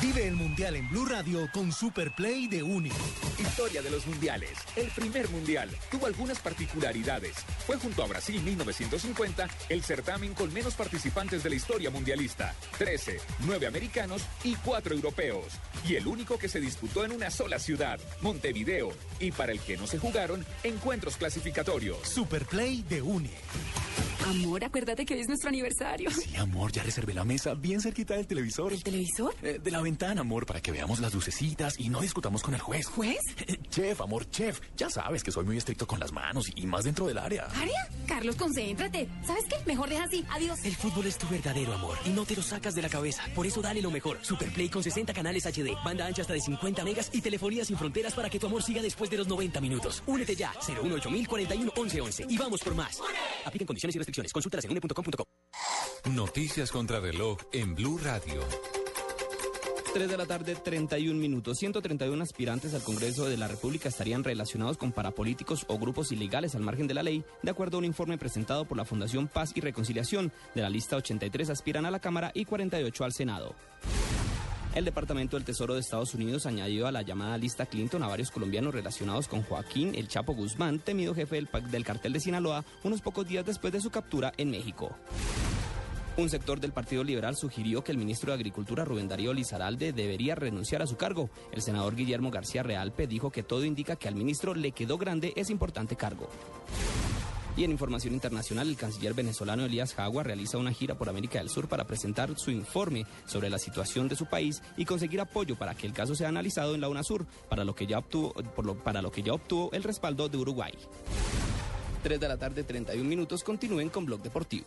Vive el Mundial en Blue Radio con Super Play de Único. Historia de los mundiales. El primer mundial tuvo algunas particularidades. Fue junto a Brasil 1950 el certamen con menos participantes de la historia mundialista. 13, 9 americanos y 4 europeos. Y el único que se disputó en una sola ciudad, Montevideo. Y para el que no se jugaron, encuentros clasificatorios. Super Play de Único. Amor, acuérdate que hoy es nuestro aniversario. Sí, amor, ya reservé la mesa bien cerquita del televisor. ¿El televisor? Eh, de la ventana, amor, para que veamos las lucecitas y no discutamos con el juez. ¿Juez? Chef, amor, chef. Ya sabes que soy muy estricto con las manos y más dentro del área. ¿Área? Carlos, concéntrate. ¿Sabes qué? Mejor deja así. Adiós. El fútbol es tu verdadero amor y no te lo sacas de la cabeza. Por eso dale lo mejor. Superplay con 60 canales HD, banda ancha hasta de 50 megas y telefonía sin fronteras para que tu amor siga después de los 90 minutos. Únete ya. 018 41 1111 y vamos por más. Aplican condiciones y restricciones. Consultas en une.com.co. Noticias contra reloj en Blue Radio. 3 de la tarde, 31 minutos. 131 aspirantes al Congreso de la República estarían relacionados con parapolíticos o grupos ilegales al margen de la ley, de acuerdo a un informe presentado por la Fundación Paz y Reconciliación. De la lista, 83 aspiran a la Cámara y 48 al Senado. El Departamento del Tesoro de Estados Unidos añadió a la llamada lista Clinton a varios colombianos relacionados con Joaquín El Chapo Guzmán, temido jefe del, del cartel de Sinaloa, unos pocos días después de su captura en México. Un sector del Partido Liberal sugirió que el ministro de Agricultura Rubén Darío Lizaralde debería renunciar a su cargo. El senador Guillermo García Realpe dijo que todo indica que al ministro le quedó grande ese importante cargo. Y en información internacional, el canciller venezolano Elías Jagua realiza una gira por América del Sur para presentar su informe sobre la situación de su país y conseguir apoyo para que el caso sea analizado en la UNASUR, para lo que ya obtuvo, para lo que ya obtuvo el respaldo de Uruguay. 3 de la tarde, 31 minutos. Continúen con Blog Deportivo.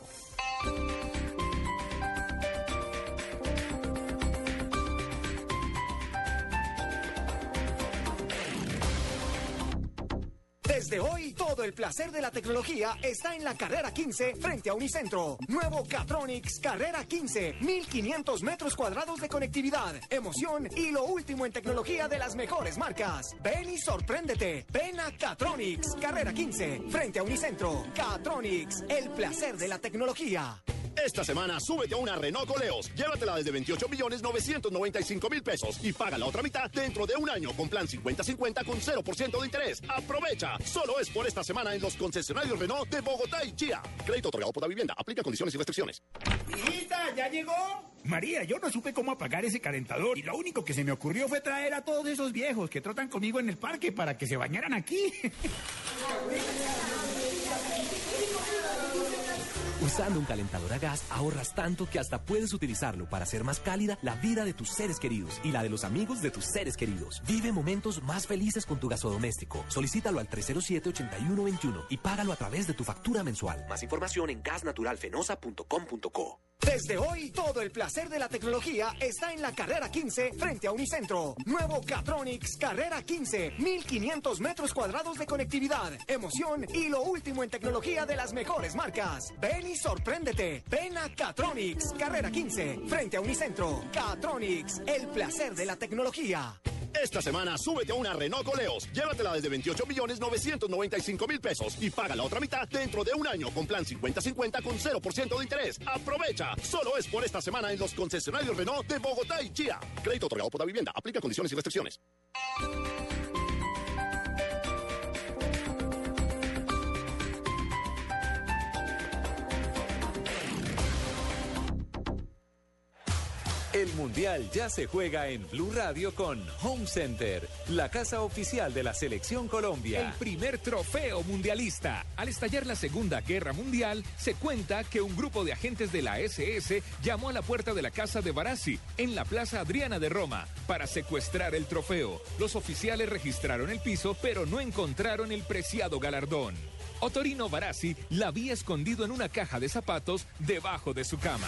Desde hoy, todo el placer de la tecnología está en la carrera 15 frente a Unicentro. Nuevo Catronics Carrera 15, 1500 metros cuadrados de conectividad, emoción y lo último en tecnología de las mejores marcas. Ven y sorpréndete. Ven a Catronics Carrera 15 frente a Unicentro. Catronics, el placer de la tecnología. Esta semana súbete a una Renault Coleos. Llévatela desde 28 millones 995 mil pesos y paga la otra mitad dentro de un año con plan 50-50 con 0% de interés. Aprovecha. Solo es por esta semana en los concesionarios Renault de Bogotá y Chía. Crédito otorgado por la vivienda. Aplica condiciones y restricciones. Hijita, ¿ya llegó? María, yo no supe cómo apagar ese calentador y lo único que se me ocurrió fue traer a todos esos viejos que trotan conmigo en el parque para que se bañaran aquí. Usando un calentador a gas ahorras tanto que hasta puedes utilizarlo para hacer más cálida la vida de tus seres queridos y la de los amigos de tus seres queridos. Vive momentos más felices con tu gasodoméstico. Solicítalo al 307-8121 y págalo a través de tu factura mensual. Más información en gasnaturalfenosa.com.co. Desde hoy, todo el placer de la tecnología está en la carrera 15 frente a Unicentro. Nuevo Catronics Carrera 15, 1500 metros cuadrados de conectividad, emoción y lo último en tecnología de las mejores marcas. Ven y sorpréndete. Ven a Catronics Carrera 15 frente a Unicentro. Catronics, el placer de la tecnología. Esta semana súbete a una Renault Coleos. Llévatela desde 28 millones 995 mil pesos y paga la otra mitad dentro de un año con plan 50-50 con 0% de interés. Aprovecha. Solo es por esta semana en los concesionarios Renault de Bogotá y Chía. Crédito otorgado por la vivienda. Aplica condiciones y restricciones. El Mundial ya se juega en Blue Radio con Home Center, la casa oficial de la Selección Colombia. El primer trofeo mundialista. Al estallar la Segunda Guerra Mundial, se cuenta que un grupo de agentes de la SS llamó a la puerta de la casa de Barassi, en la Plaza Adriana de Roma, para secuestrar el trofeo. Los oficiales registraron el piso, pero no encontraron el preciado galardón. Otorino Barassi la había escondido en una caja de zapatos debajo de su cama.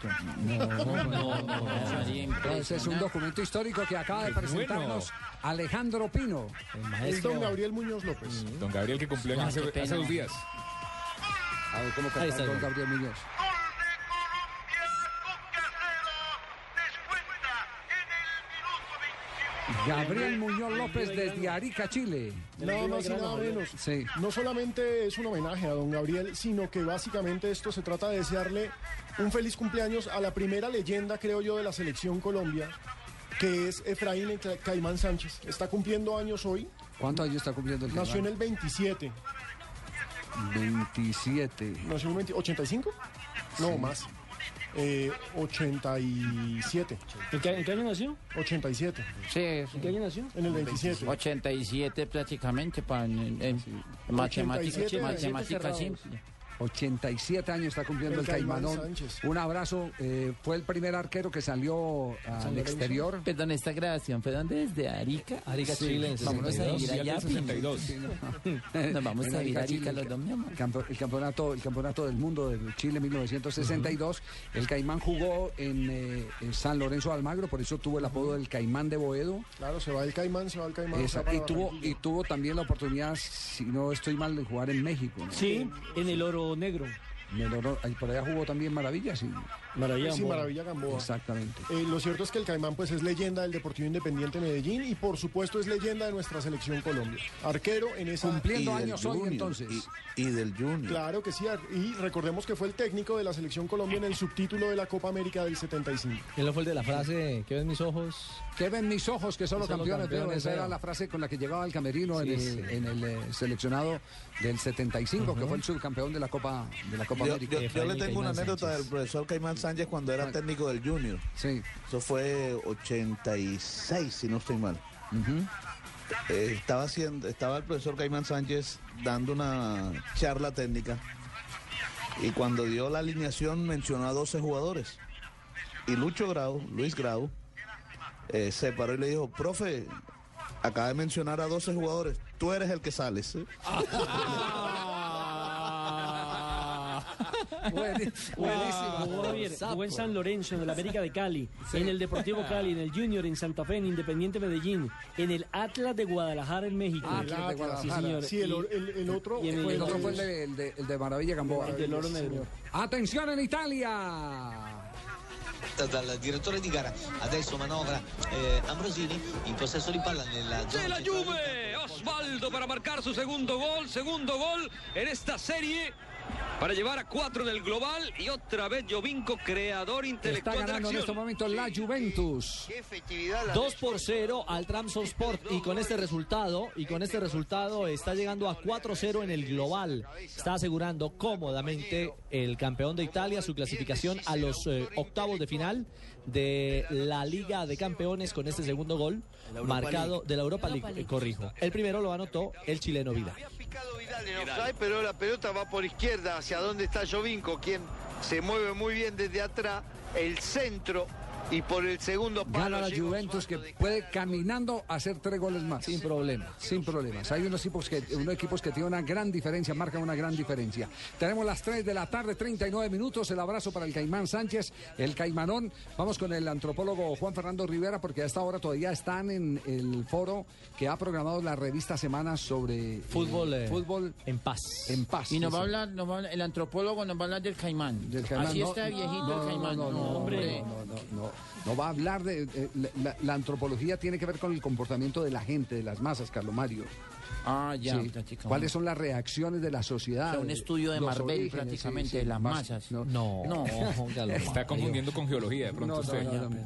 ¿Cierto? No, no, no. Ese es un documento histórico que acaba de presentarnos Alejandro Pino. El don Gabriel Muñoz López. Don Gabriel que cumplió Ah, hace, dos días. A ver cómo canta don don. Gabriel Muñoz. Gabriel Muñoz López desde Arica, Chile. Nada más y nada menos. Sí. No solamente es un homenaje a don Gabriel, sino que básicamente esto se trata de desearle un feliz cumpleaños a la primera leyenda, creo yo, de la selección Colombia, que es Efraín Caimán Sánchez. Está cumpliendo años hoy. ¿Cuántos años está cumpliendo el Nació en el 27. 27. ¿Nació en el 20 85? No, más. Eh, 87. ¿En qué, en qué año nació? 87. Sí, ¿En qué año nació? En el 27. 87 prácticamente para en, en matemáticas, 87, matemáticas cerrado. simple. 87 años está cumpliendo el, El Caimán Caimanón. Sánchez. Un abrazo. eh, fue el primer arquero que salió al exterior. Perdón, esta grabación fue donde desde Arica. Arica, Chile, en Vámonos a 62. vivir allá. Mundial del Pino. 62. Nos vamos a vivir a Arica, los dos, mi amor. campo- el campeonato, el campeonato del mundo de Chile 1962. El Caimán jugó en, eh, en San Lorenzo de Almagro, por eso tuvo el apodo del Caimán de Boedo. Claro, se va el Caimán, se va el Caimán. Esa- y tuvo y tuvo también la oportunidad, si no estoy mal, de jugar en México. ¿no? Sí, en el oro negro. Ahí por allá jugó también Maravilla, sí. Maravilla Sí, Maravilla Gamboa. Exactamente. Eh, lo cierto es que el Caimán pues es leyenda del Deportivo Independiente Medellín y por supuesto es leyenda de nuestra selección Colombia. Arquero en esa... Cumpliendo años hoy, Junior, entonces. Y, y del Junior. Claro que sí, y recordemos que fue el técnico de la selección Colombia en el subtítulo de la Copa América del 75. Él fue el de la frase, ¿qué ven mis ojos? Que ven mis ojos que son los Que campeones, esa era la frase con la que llegaba al camerino en el, sí. en el, eh, seleccionado del 75, que fue el subcampeón de la Copa de la Copa Yo, América. yo- yo le tengo una anécdota del profesor Caimán Sánchez cuando era técnico del Junior. Sí. Eso fue 86, si no estoy mal. Eh, estaba, haciendo, estaba el profesor Caimán Sánchez dando una charla técnica Y cuando dio la alineación mencionó a 12 jugadores. Y Lucho Grau, Luis Grau, eh, se paró y le dijo, profe, acaba de mencionar a 12 jugadores, tú eres el que sales. Buenísimo. Jugó en San Lorenzo, en el América de Cali, en el Deportivo Cali, en el Junior, en Santa Fe, en Independiente Medellín, en el Atlas de Guadalajara en México. Atlas de Guadalajara. Sí, señor. Sí, el, el- el otro Y en fue El otro fue el de, el de- el de Maravilla Gamboa. El del Oro Negro. Atención en Italia. dal direttore di gara adesso manovra eh, Ambrosini in possesso di palla nella De zona la Juve, Osvaldo para marcar su segundo gol, segundo gol en esta serie para llevar a cuatro en el global y otra vez Jovinco, creador Está intelectual de la ganando en este acción. momento la Juventus. 2 por 0 al Sport y con este resultado y con este resultado está llegando a 4-0 en el global. Está asegurando cómodamente el campeón de Italia su clasificación a los eh, octavos de final de la Liga de Campeones con este segundo gol marcado de la Europa League. corrijo. El primero lo anotó el chileno Vidal. En offside, pero la pelota va por izquierda, hacia donde está Jovinko, quien se mueve muy bien desde atrás, el centro y por el segundo palo. Gana la Juventus que puede caminando hacer tres goles más. Sin problema. Sin problemas. Hay unos equipos que, unos equipos que tienen una gran diferencia, marcan una gran diferencia. Tenemos las 3 de la tarde, 39 minutos. El abrazo para el Caimán Sánchez, el Caimanón. Vamos con el antropólogo Juan Fernando Rivera, porque a esta hora todavía están en el foro que ha programado la revista Semana sobre eh, Fútbol, eh, fútbol en paz. En paz. Y nos va, a hablar, nos va a hablar- el antropólogo nos va a hablar del caimán. Del caimán. Así No, está viejito no, el caimán. No, no, no, hombre. no, no, no, no. No va a hablar de... eh, la, antropología tiene que ver con el comportamiento de la gente, de las masas, Carlos Mario. Ah, ya, Sí. ¿Cuáles son las reacciones de la sociedad? O sea, un estudio de Marvel orígenes, prácticamente, de las Más- masas. No, no, Está confundiendo con geología de pronto No, usted. no, no, no.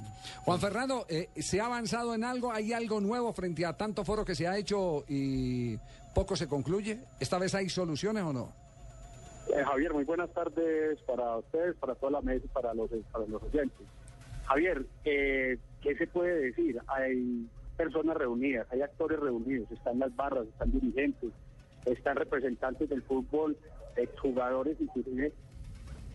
Juan Fernando, eh, ¿se ha avanzado en algo? ¿Hay algo nuevo frente a tanto foro que se ha hecho y poco se concluye? ¿Esta vez hay soluciones o no? Eh, Javier, muy buenas tardes para ustedes, para toda la mesa y para los, para los oyentes. Javier, eh, ¿qué se puede decir? Hay personas reunidas, hay actores reunidos, están las barras, están dirigentes, están representantes del fútbol, exjugadores inclusive,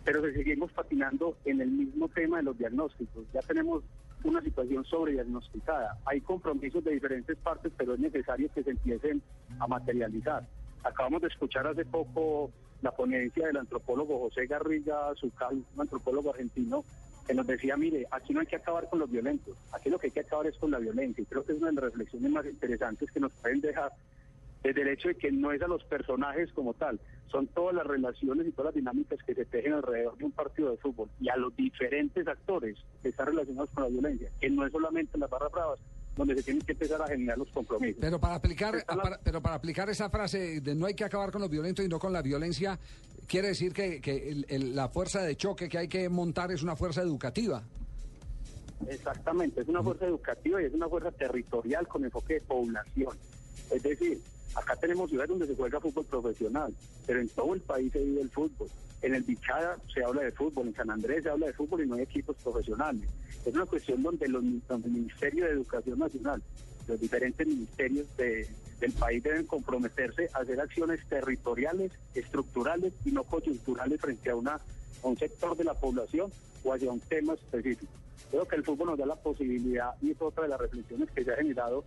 pero que seguimos patinando en el mismo tema de los diagnósticos. Ya tenemos una situación sobrediagnosticada. Hay compromisos de diferentes partes, pero es necesario que se empiecen a materializar. Acabamos de escuchar hace poco la ponencia del antropólogo José Garriga un antropólogo argentino, que nos decía, mire, aquí no hay que acabar con los violentos, aquí lo que hay que acabar es con la violencia. Y creo que es una de las reflexiones más interesantes que nos pueden dejar desde el hecho de que no es a los personajes como tal, son todas las relaciones y todas las dinámicas que se tejen alrededor de un partido de fútbol y a los diferentes actores que están relacionados con la violencia, que no es solamente en las barras bravas, donde se tienen que empezar a generar los compromisos. Pero para aplicar, para- pero para aplicar esa frase de no hay que acabar con los violentos y no con la violencia, quiere decir que, que el- el- la fuerza de choque que hay que montar es una fuerza educativa. Exactamente, es una fuerza educativa y es una fuerza territorial con enfoque de población. Es decir, acá tenemos ciudades donde se juega fútbol profesional, pero en todo el país se vive el fútbol. En el Bichada se habla de fútbol, en San Andrés se habla de fútbol y no hay equipos profesionales. Es una cuestión donde, los, donde el Ministerio de Educación Nacional, los diferentes ministerios de- del país deben comprometerse a hacer acciones territoriales, estructurales y no coyunturales frente a, una, a un sector de la población o hacia un tema específico. Creo que el fútbol nos da la posibilidad, y es otra de las reflexiones que se ha generado,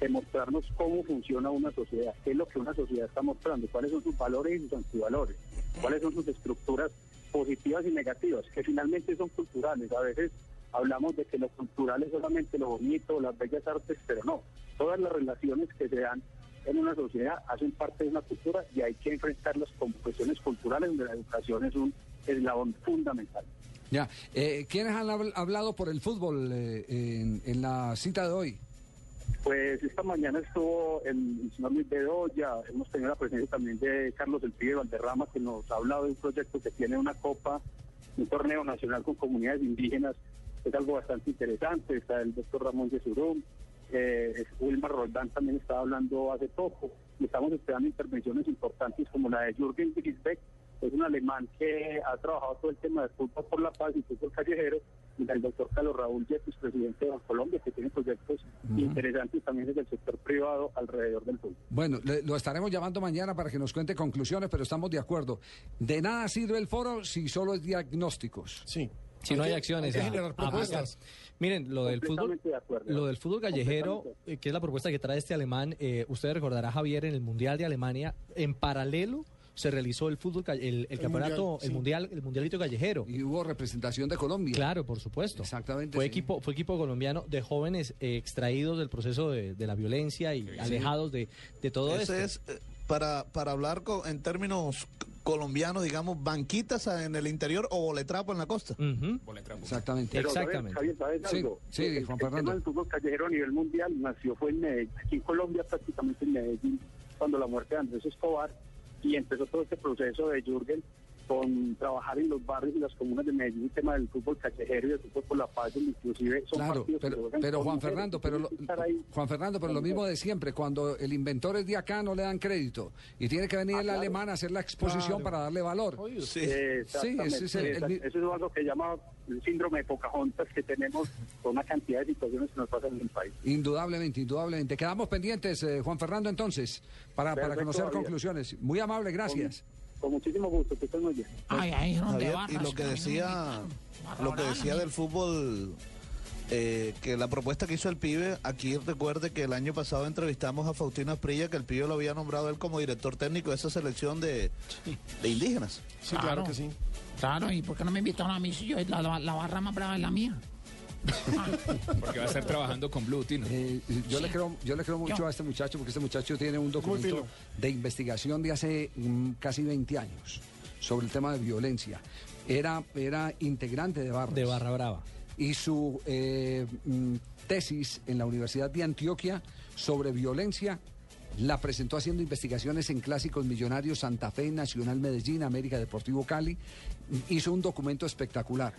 de mostrarnos cómo funciona una sociedad, qué es lo que una sociedad está mostrando, cuáles son sus valores y sus antivalores, cuáles son sus estructuras positivas y negativas, que finalmente son culturales. A veces hablamos de que lo cultural es solamente lo bonito, las bellas artes, pero no. Todas las relaciones que se dan en una sociedad hacen parte de una cultura y hay que enfrentarlas como cuestiones culturales, donde la educación es un eslabón fundamental. Ya, eh, ¿quiénes han habl- hablado por el fútbol eh, en, en la cita de hoy? Pues esta mañana estuvo el, el señor Luis Bedoya, hemos tenido la presencia también de Carlos El Pibe Valderrama, que nos ha hablado de un proyecto que tiene una copa, un torneo nacional con comunidades indígenas, es algo bastante interesante, está el doctor Ramón Yesurum, eh, Wilmar Roldán también estaba hablando hace poco, y estamos esperando intervenciones importantes como la de Jürgen Grisbeck, Es un alemán que ha trabajado todo el tema de fútbol por la paz y fútbol callejero. Y el doctor Carlos Raúl Yepes, presidente de Colombia, que tiene proyectos Ujú. interesantes también desde el sector privado alrededor del fútbol. Bueno, le- lo estaremos llamando mañana para que nos cuente conclusiones, pero estamos de acuerdo. De nada sirve el foro si solo es diagnósticos. Sí. Si no hay acciones. a- a aplicar. Miren, lo del fútbol, de lo del fútbol callejero, eh, que es la propuesta que trae este alemán, eh, usted recordará Javier en el Mundial de Alemania, en paralelo se realizó el fútbol, el, el campeonato, mundial, el mundial, el mundialito callejero. Y hubo representación de Colombia. Claro, por supuesto. Exactamente. Fue sí. equipo, fue equipo colombiano de jóvenes eh, extraídos del proceso de, de la violencia y alejados de, de todo esto. es, eh, para, para hablar en términos colombianos, digamos, banquitas en el interior o boletrapo en la costa. Exactamente. Pero, ¿sabes, Javier, ¿sabes Sí, algo? sí, el, Juan el Fernando. tema del fútbol callejero a nivel mundial nació fue en Medellín, aquí en Colombia prácticamente en Medellín, cuando la muerte de Andrés Escobar, y empezó todo este proceso de Jürgen con trabajar en los barrios y las comunas de Medellín, el tema del fútbol callejero y del fútbol por la paz, inclusive son Claro, partidos pero, pero Juan Fernando, pero lo. Juan Fernando, pero lo mismo de siempre, cuando el inventor es de acá no le dan crédito y tiene que venir el claro. alemán a hacer la exposición Claro. para darle valor. Sí, Exactamente, ese es el- el- exact- Eso es algo que llama el síndrome de Pocahontas que tenemos con una cantidad de situaciones que nos pasan en el país. Indudablemente, indudablemente. Quedamos pendientes, eh, Juan Fernando, entonces, para, para conocer conclusiones. Muy amable, gracias. Con muchísimo gusto, que estén muy bien. Javier, y lo que decía, lo que decía del fútbol, eh, que la propuesta que hizo el pibe, aquí recuerde que el año pasado entrevistamos a Faustino Asprilla, que el pibe lo había nombrado él como director técnico de esa selección de, de indígenas. Sí, claro que sí. Claro, ¿y por qué no me invitaron a mí si yo la, la- la barra más brava es la mía? Porque va a estar trabajando con Blue, Tino. Eh, yo, le creo, yo le creo mucho Yo. a este muchacho porque este muchacho tiene un documento de investigación de hace mm, casi 20 años sobre el tema de violencia. Era, era integrante de Barra. De Barra Brava. Y su eh, mm, tesis en la Universidad de Antioquia sobre violencia la presentó haciendo investigaciones en clásicos millonarios Santa Fe, Nacional Medellín, América Deportivo Cali. Hizo un documento espectacular.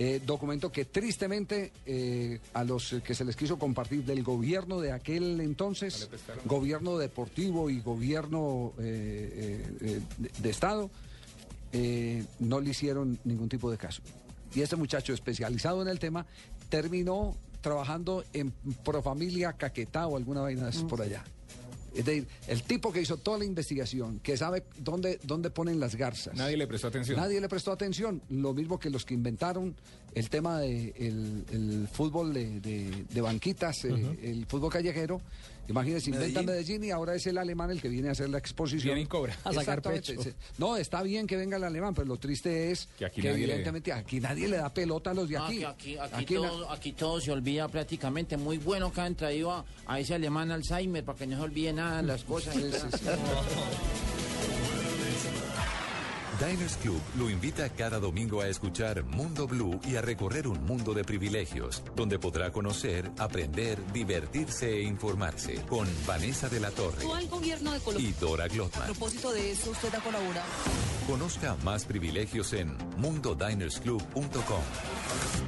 Eh, documento que tristemente eh, a los que se les quiso compartir del gobierno de aquel entonces, gobierno deportivo y gobierno eh, eh, eh, de, de Estado, eh, no le hicieron ningún tipo de caso. Y este muchacho especializado en el tema terminó trabajando en Profamilia Caquetá o alguna vaina esas por allá. Es decir, el tipo que hizo toda la investigación, que sabe dónde, dónde ponen las garzas. Nadie le prestó atención. Nadie le prestó atención. Lo mismo que los que inventaron el tema del de el fútbol de, de- de banquitas, eh, el fútbol callejero. Imagínense, inventan Medellín y ahora es el alemán el que viene a hacer la exposición. Viene y cobra. A sacar pecho. No, está bien que venga el alemán, pero lo triste es Que aquí que nadie le- evidentemente aquí nadie le da pelota a los de aquí. que aquí, aquí, Aquí na- todo, aquí todo se olvida prácticamente. Muy bueno que han traído a, a ese alemán Alzheimer para que no se olvide nada de las cosas. Diners Club lo invita cada domingo a escuchar Mundo Blue y a recorrer un mundo de privilegios, donde podrá conocer, aprender, divertirse e informarse con Vanessa de la Torre gobierno de Colombia. y Dora A Glotman. propósito de eso, usted ha colaborado. Conozca más privilegios en mundodinersclub.com.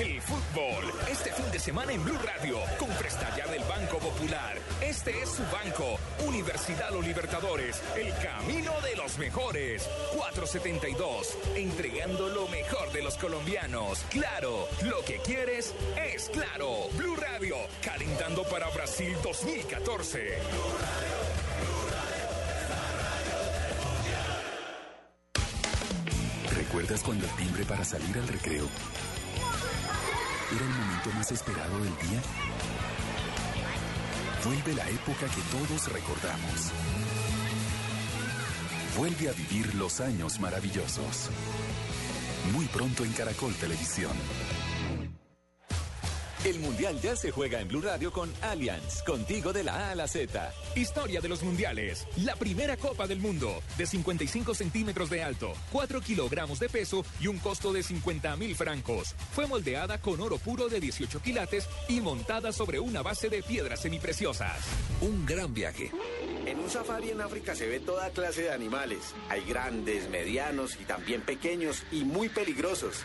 El fútbol, este fin de semana en Blue Radio, con presta ya del Banco Popular. Este es su banco, Universidad Los Libertadores, el camino de los mejores. 472, entregando lo mejor de los colombianos. Claro, lo que quieres es claro. Blue Radio, calentando para Brasil 2014. ¿Recuerdas cuando el timbre para salir al recreo era el momento más esperado del día? Vuelve la época que todos recordamos. Vuelve a vivir los años maravillosos. Muy pronto en Caracol Televisión. El Mundial ya se juega en Blue Radio con Allianz, contigo de la A a la Z. Historia de los mundiales. La primera Copa del Mundo, de 55 centímetros de alto, 4 kilogramos de peso y un costo de 50 mil francos. Fue moldeada con oro puro de 18 quilates y montada sobre una base de piedras semipreciosas. Un gran viaje. En un safari en África se ve toda clase de animales. Hay grandes, medianos y también pequeños y muy peligrosos.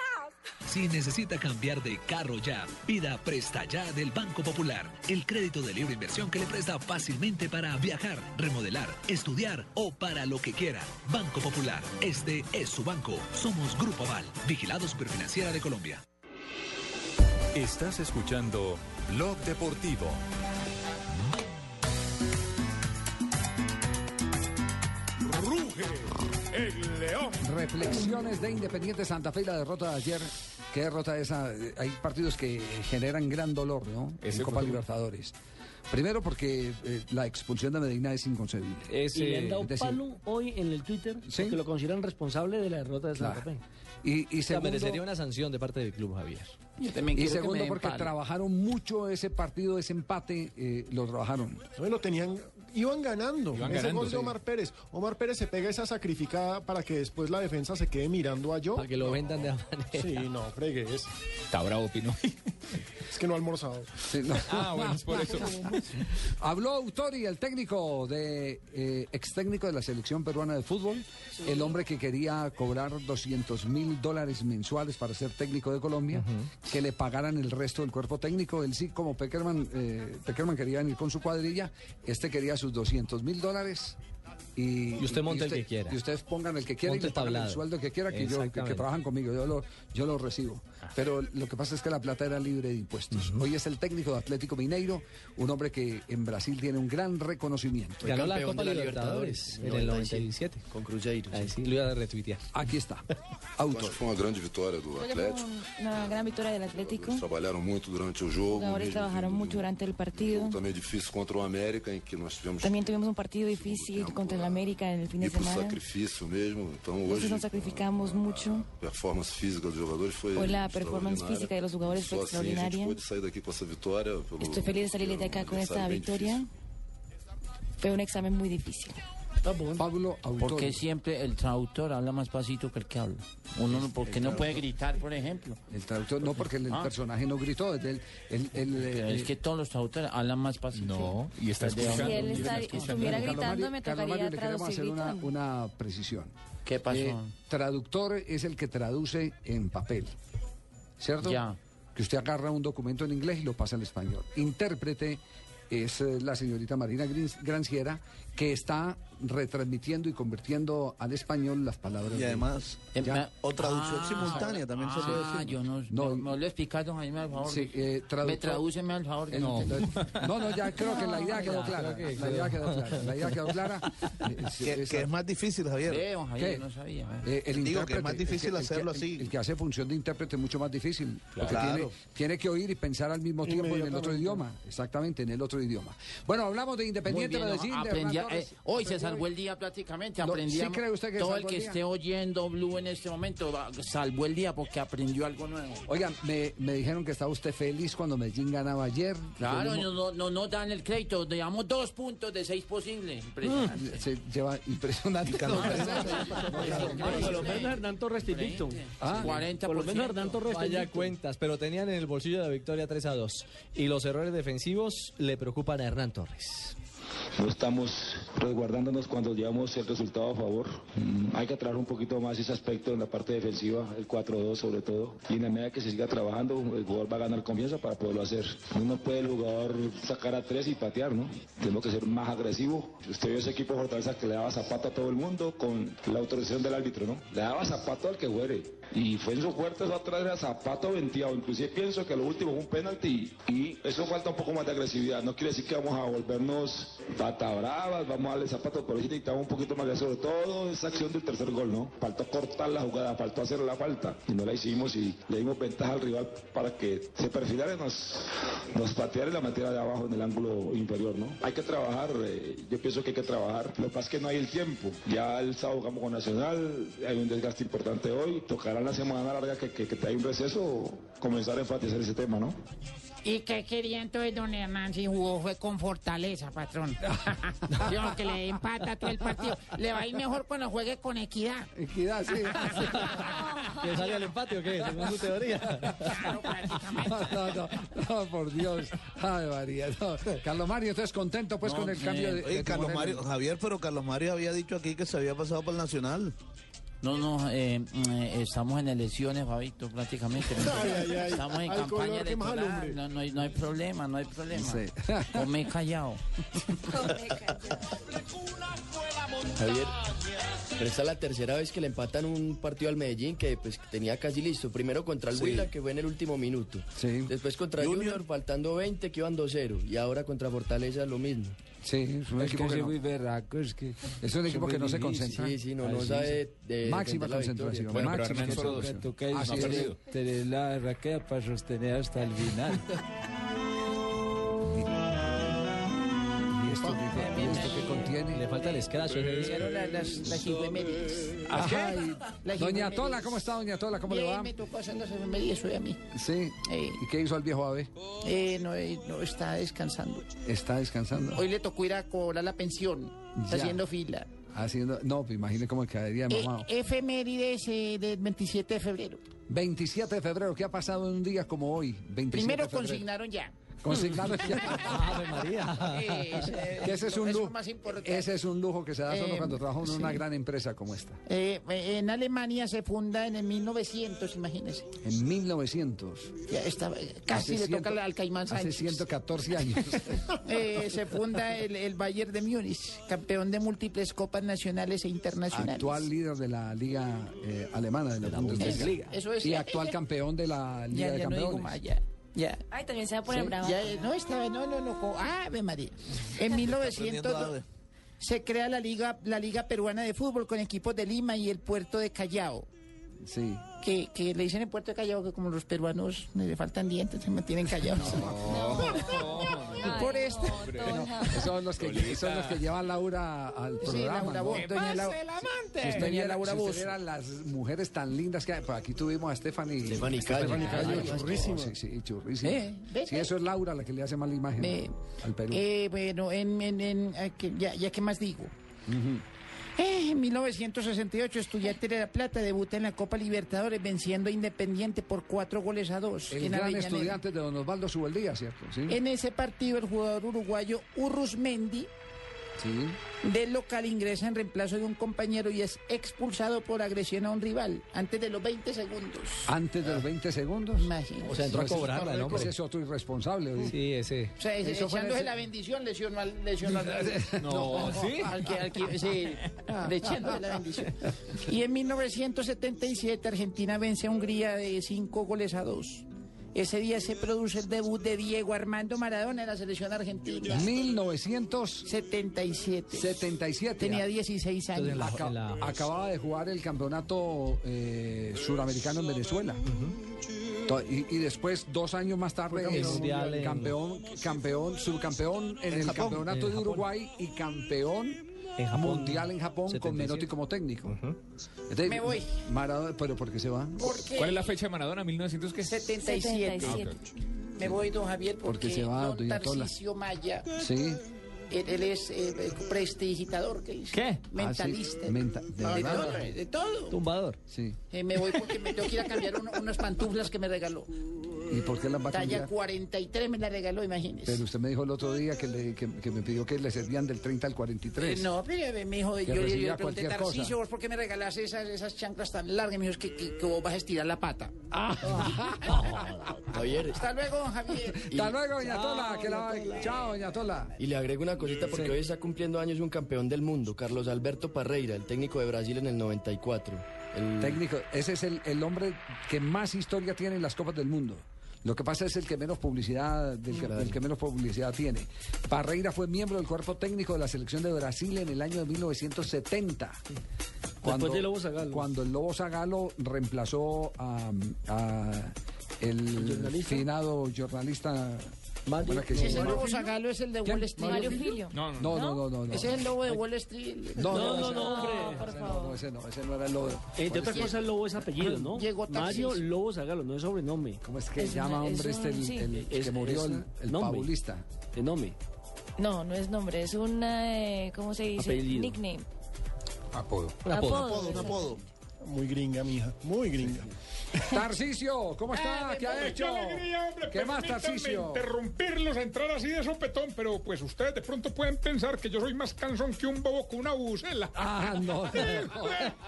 Si necesita cambiar de carro ya, pida Presta Ya del Banco Popular, el crédito de libre inversión que le presta fácilmente para viajar, remodelar, estudiar o para lo que quiera. Banco Popular, este es su banco. Somos Grupo Aval, vigilado Superfinanciera de Colombia. Estás escuchando Blog Deportivo. Reflexiones de Independiente Santa Fe y la derrota de ayer. ¿Qué derrota esa? Hay partidos que generan gran dolor, ¿no? Ese en Copa fue- Libertadores. Primero porque eh, la expulsión de Medina es inconcebible. y le han dado decir, palo hoy en el Twitter porque lo consideran responsable de la derrota de Santa Claro. Fe. Y, y O sea, segundo, merecería una sanción de parte del club, Javier. y segundo porque trabajaron mucho ese partido, ese empate, eh, lo trabajaron. Bueno, tenían, iban ganando. Iban ese ganando, gol de sí. Omar Pérez. Omar Pérez se pega esa sacrificada para que después la defensa se quede mirando a yo. Para que lo vendan de la manera. Sí, no, fregues. Está bravo, Pino. Es que no ha almorzado. Ah, bueno, es por eso. Habló Autori, el técnico de eh, ex técnico de la selección peruana de fútbol, el hombre que quería cobrar 200 mil dólares mensuales para ser técnico de Colombia, que le pagaran el resto del cuerpo técnico. Él sí, como Peckerman, eh, Peckerman quería venir con su cuadrilla, este quería sus 200 mil dólares. Y, Y usted monte el que quiera. Y ustedes pongan el que quiera Monte y le el sueldo que quiera, que, yo, que, que trabajan conmigo, yo lo, yo lo recibo. Pero lo que pasa es que la plata era libre de impuestos. Hoy es el técnico de Atlético Mineiro, un hombre que en Brasil tiene un gran reconocimiento. Ganó la Copa Libertadores en el 97. Con Cruzeiro. Ahí sí, lo iba a retuitear. Aquí está. Acho que foi uma grande vitória do Fue Atlético. una gran victoria del Atlético. Trabalharam muito durante o Los jogo. jugadores mesmo trabajaron mucho durante el partido. Também difícil contra o América, em que nós tivemos También tuvimos un partido difícil contra el América en el fin de semana. sacrifício mesmo. Então Entonces hoje nos sacrificamos mucho. a performance física dos jogadores foi Hoy la performance física de los jugadores fue extraordinaria. Estoy feliz de salir de acá con esta victoria. Fue un examen muy difícil. Pablo Porque siempre el traductor habla más pasito que el que habla. Uno no, porque no puede gritar, por ejemplo. El traductor, no, porque el Ah. personaje no gritó. El, el, eh, es que todos los traductores hablan más pasito. No, y está escuchando. Si él está- estuviera gritando, me tocaría Mario, le queremos hacer una, una precisión. ¿Qué pasó? Eh, traductor es el que traduce en papel, ¿cierto? Ya. Que usted agarra un documento en inglés y lo pasa al español. Intérprete es eh, la señorita Marina Granciera, que está retransmitiendo y convirtiendo al español las palabras. Y de- además, Ya. o traducción simultánea también se puede Ah, decir. yo no. No, ¿Me, me lo explicar, don Jaime, al favor? Sí, eh, ¿Me tradúceme, al favor? El- no. No, no, ya creo que la idea quedó clara. que La idea quedó clara. La idea quedó clara. Que, es más difícil, Javier. Sí, don Javier, ¿Qué? no sabía. Eh, el Digo que es más difícil el que- el que- hacerlo el- así. El, que hace función de intérprete es mucho más difícil. Porque Claro. tiene, tiene que oír y pensar al mismo tiempo en el otro idioma. Exactamente, en el otro idioma. Bueno, hablamos de Independiente Medellín. de aprendí. Eh, hoy se salvó el día prácticamente. Aprendí ¿sí a- cree usted que todo el salvó que el esté oyendo Blue en este momento va- salvó el día porque aprendió algo nuevo. Oigan, me, me dijeron que estaba usted feliz cuando Medellín ganaba ayer. Claro, no, no, no, no dan el crédito. Llevamos dos puntos de seis posibles. Impresionante. Se lleva impresionante. Por lo menos Hernán Torres invicto. Ah, 40%. Por lo menos Hernán Torres Vaya cuentas, pero tenían en el bolsillo la victoria 3 a 2. Y los errores defensivos le preocupan a Hernán Torres. No estamos resguardándonos cuando llevamos el resultado a favor. Mm, hay que trabajar un poquito más ese aspecto en la parte defensiva, el 4-2 sobre todo. Y en la medida que se siga trabajando, el jugador va a ganar confianza para poderlo hacer. No puede el jugador sacar a tres y patear, ¿no? Tenemos que ser más agresivo. Usted vio ese equipo de Fortaleza que le daba zapato a todo el mundo con la autorización del árbitro, ¿no? Le daba zapato al que fuere. Y fue en su fuerte atrás era zapato venteado. Inclusive pienso que lo último fue un penalti y eso falta un poco más de agresividad. No quiere decir que vamos a volvernos pata bravas, vamos a darle zapatos, pero sí necesitamos un poquito más de sobre todo esa acción del tercer gol, ¿no? Faltó cortar la jugada, faltó hacer la falta y no la hicimos y le dimos ventaja al rival para que se perfilara y nos, nos pateara y la metiera de abajo en el ángulo inferior, ¿no? Hay que trabajar, eh, yo pienso que hay que trabajar. Lo que pasa es que no hay el tiempo. Ya el sábado jugamos con Nacional, hay un desgaste importante hoy, tocará la semana larga que, que, que te hay un receso, comenzar a enfatizar ese tema, ¿no? ¿Y qué quería entonces don Hernán si jugó fue con fortaleza, patrón? Yo, que le empata todo el partido. Le va a ir mejor cuando juegue con equidad. Equidad, sí. ¿Que sale al empate o qué? Según su teoría. Claro, prácticamente. No, no, no, por Dios. Ay, María. no. Carlos Mario, entonces contento pues con el cambio de. Oye, de Carlos Moreno. Mario, Javier, pero Carlos Mario había dicho aquí que se había pasado por el Nacional. No, no, eh, mm, eh, estamos en elecciones, Fabito, prácticamente. Ay, ay, ay. Estamos en campaña electoral. No, no, hay, no hay problema, no hay problema. Sí. Come callado. Javier, pero esta es la tercera vez que le empatan un partido al Medellín que pues tenía casi listo. Primero contra el Sí. Huila, que fue en el último minuto. Después contra Junior. faltando 20, que iban 2-0. Y ahora contra Fortaleza lo mismo. Sí, es un Es equipo que que soy no, muy berraco, es que es un equipo que no se concentra. Sí, sí, no, Ah, no sí, sabe sí. de máxima concentración. Bueno, máxima concentración. toca. Tener la raqueta para sostener hasta el final. ¿Y esto qué, Le falta el. Hicieron la- las, las efemérides. Doña efemérides. Tola, ¿cómo está, doña Tola? ¿Cómo le va? me tocó hacer las efemérides hoy a mí. Sí. ¿Y qué hizo el viejo ave? Eh, no, eh, no, está descansando. Está descansando. Hoy le tocó ir a cobrar la pensión. Está Ya. haciendo fila. Haciendo, no, pues imagine cómo quedaría de Eh, mamado. efemérides eh, del 27 de febrero. 27 de febrero, ¿qué ha pasado en un día como hoy? 27 Primero de consignaron ya. Consignaron ya. Ave María. Ese- ese es un eso lujo. más importante. Ese es un lujo que se da solo Eh, cuando trabaja uno en una sí. gran empresa como esta. Eh, eh, en Alemania se funda en el 1900, imagínese. En 1900. Ya está, eh, casi Hace le toca ciento- al Caimán Hace Sánchez. 114 años. Eh, se funda el, el Bayern de Múnich, campeón de múltiples copas nacionales e internacionales. actual líder de la liga eh, alemana, de la, Bundesliga. Eso es. Y actual campeón de la Liga Ya, de ya no digo Campeones. más, ya. Ya. Ay, también se va a poner Sí, brava. ya, eh, no, estaba, no, no, no, Ave María. En 1900 se crea la liga, la liga peruana de fútbol con equipos de Lima y el puerto de Callao. Sí. Que, que le dicen el puerto de Callao que como los peruanos le faltan dientes, se mantienen callados. Por esto. Son los que, son los que llevan Laura al Sí, programa. Laura ¿no? Bo- doña Lau- Si usted, Doña viera, Laura si usted las mujeres tan lindas que hay, pues aquí tuvimos a Stephanie. Stephanie Cayo. Stephanie Cayo, Ay, churrísima. Sí, sí, churrísima. Eh, ve, sí, eso es Laura la que le hace mal la imagen al Perú. Eh, bueno, en, en, en- que- ya, ya qué más digo. Eh, en 1968, Estudiantes de La Plata debuta en la Copa Libertadores venciendo a Independiente por cuatro goles a dos. el en gran Avellaneda. estudiante de Don Osvaldo Subeldía, ¿cierto? Sí. En ese partido, el jugador uruguayo Urrusmendi sí. del local ingresa en reemplazo de un compañero y es expulsado por agresión a un rival antes de los 20 segundos. Antes de los 20 segundos. Imagínate. O sea, entró a cobrarla el hombre. Ese es otro irresponsable. Sí, ese. O sea, en echándose ese- la bendición, lesionó al... Lesionó al No, ¿sí? Al que, al que- sí, le echándose la bendición. Y en 1977 Argentina vence a Hungría de cinco goles a dos. Ese día se produce el debut de Diego Armando Maradona en la selección argentina. 1977. 77. Tenía 16 años. Aca- Acababa de jugar el campeonato eh, suramericano en Venezuela. Y, y después, dos años más tarde, campeón es en- campeón, campeón, subcampeón en, En el Japón. campeonato En de. Uruguay y campeón En Japón, mundial en Japón con 77. Menotti como técnico. Entonces, Me voy. Maradona, pero ¿por qué se va? Porque ¿Cuál es la fecha de Maradona? ¿1900 qué? 77. 77. Me voy, don Javier, porque, Porque se va, don. Tarcisio Maya, Sí. él, él es eh, prestidigitador, ¿qué dice? ¿Qué? Mentalista. Ah, sí. Menta- ¿de de, verdad? todo, de todo. Tumbador. Sí. Eh, me voy porque me tengo que ir a cambiar uno- unas pantuflas que me regaló. ¿Y por qué las va a Talla cambiar? 43 me la regaló, imagínese. Pero usted me dijo el otro día que, le- que- que me pidió que le servían del 30 al 43. Eh, No, pero eh, me dijo, yo, yo, le pregunté. Tarcisio, ¿vos por qué me regalas esas, esas chanclas tan largas? Me dijo, es que, que, que vos vas a estirar la pata. Javier. Hasta luego, Javier. Hasta luego, doña Tola. que la- Chao, doña Tola. Y le agrego una cosita porque Sí. hoy está cumpliendo años un campeón del mundo, Carlos Alberto Parreira, el técnico de Brasil en el 94. El Técnico, ese es el, el hombre que más historia tiene en las Copas del Mundo. Lo que pasa es el que menos publicidad, del que, Claro. el que menos publicidad tiene. Parreira fue miembro del cuerpo técnico de la selección de Brasil en el año de 1970. de Lobo Zagalo. Cuando el Lobo Zagalo reemplazó a, a el jornalista? finado jornalista. ¿Cómo era que se Ese lobo Zagalo es el de ¿Quién? Wall Street. Mario Filio. No, no, no, no, no, no. Ese es el lobo de Wall Street. No, no, No, hombre. ese no, no, ese no, ese no era el lobo. Eh, de otra cosa, el lobo es apellido, ¿no? Llegó Mario. Lobo Zagalo, no es sobrenombre. ¿Cómo es que Es llama, una- es hombre, este, un- el, sí. el Es- que murió, es el, el nombre. fabulista? De nombre. No, no es nombre, es un, eh, ¿cómo se dice? Apellido. Nickname. Apodo. Un apodo. Apodo, un apodo. Muy gringa, mija. Muy gringa. Tarcisio, ¿cómo está? ¿Qué ha hecho? ¡Qué alegría, hombre! ¿Qué más, Tarcisio? interrumpirlos entrar así de sopetón, pero pues ustedes de pronto pueden pensar que yo soy más cansón que un bobo con una bucela. Ah, no, no,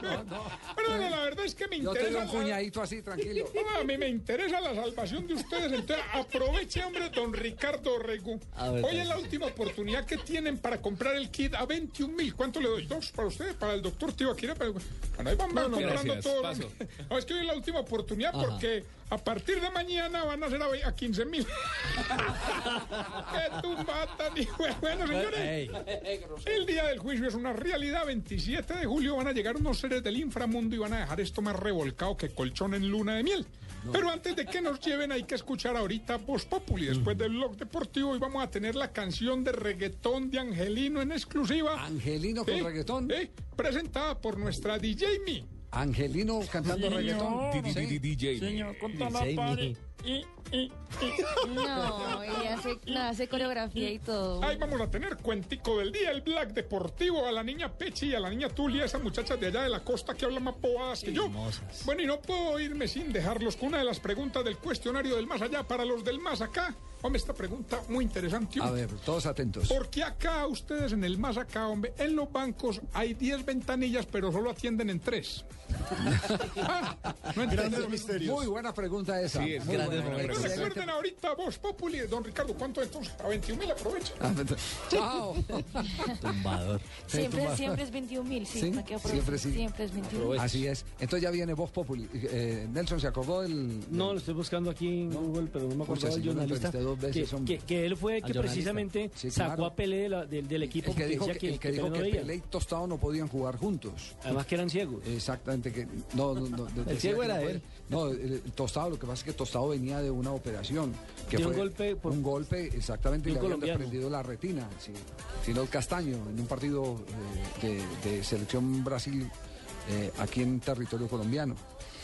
no, no. Pero no, la verdad es que me Yo te doy interesa... un la- cuñadito así, tranquilo. No, a mí me interesa la salvación de ustedes, entonces aproveche, hombre, don Ricardo Rego. A ver, Hoy es la última oportunidad que tienen para comprar el kit a 21 mil. ¿Cuánto le doy? ¿Dos para ustedes? ¿Para el doctor Tibaquira? Para... Bueno, ahí van, van no, comprando todo. paso. No, es que hoy es la última oportunidad Ajá. porque a partir de mañana van a ser a, ve- a 15 mil. ¡Qué tumbata, ni hue- Bueno, señores. El día del juicio es una realidad. 27 de julio van a llegar unos seres del inframundo y van a dejar esto más revolcado que colchón en luna de miel. Pero antes de que nos lleven hay que escuchar ahorita Voz Populi. Después del blog deportivo y vamos a tener la canción de reggaetón de Angelino en exclusiva. Angelino con Sí, reggaetón. sí, presentada por nuestra DJ Mi. Angelino cantando reggaetón. Sí. DJ. Señor, con y, y. No, y hace, no, hace coreografía y todo. Ahí vamos a tener cuentico del día, el Black Deportivo, a la niña Pechi y a la niña Tulia, esas muchachas de allá de la costa que hablan más bobadas que yo. Hermosas. Bueno, y no puedo irme sin dejarlos con una de las preguntas del cuestionario del más allá para los del más acá. Hombre, esta pregunta muy interesante. A ver, todos atentos. Porque acá ustedes en el más acá, hombre, en los bancos hay 10 ventanillas, pero solo atienden en 3. No Grandes misterios. Muy buena pregunta esa. Sí, es Muy grandes buena, excelente. recuerden ahorita vos, Populi, don Ricardo, ¿cuánto entonces? A 21 mil aprovecha. Ah, Chao. Tumbador. Siempre, siempre es 21 mil, sí. ¿Sí? para que aproveche. Siempre sí. Siempre es 21 Así es. Entonces ya viene Voz Populi. Eh, Nelson, ¿se acordó del...? No, lo estoy buscando aquí en Google, pero no me acuerdo del jornalista. dos veces, que, que- que él fue el que precisamente Sí, sacó claro. a Pelé de la- del, del equipo El que dijo que, el no. Pelé y Tostado no podían jugar juntos. Además que eran ciegos. Exactamente, que no, no, no, decía ciego era no fue- él. No, el, el Tostado, lo que pasa es que Tostado venía de una operación. Que De un fue golpe por- un golpe, exactamente, y le habían desprendido la retina, sí, sino el castaño, en un partido eh, de, de selección Brasil eh, aquí en territorio colombiano.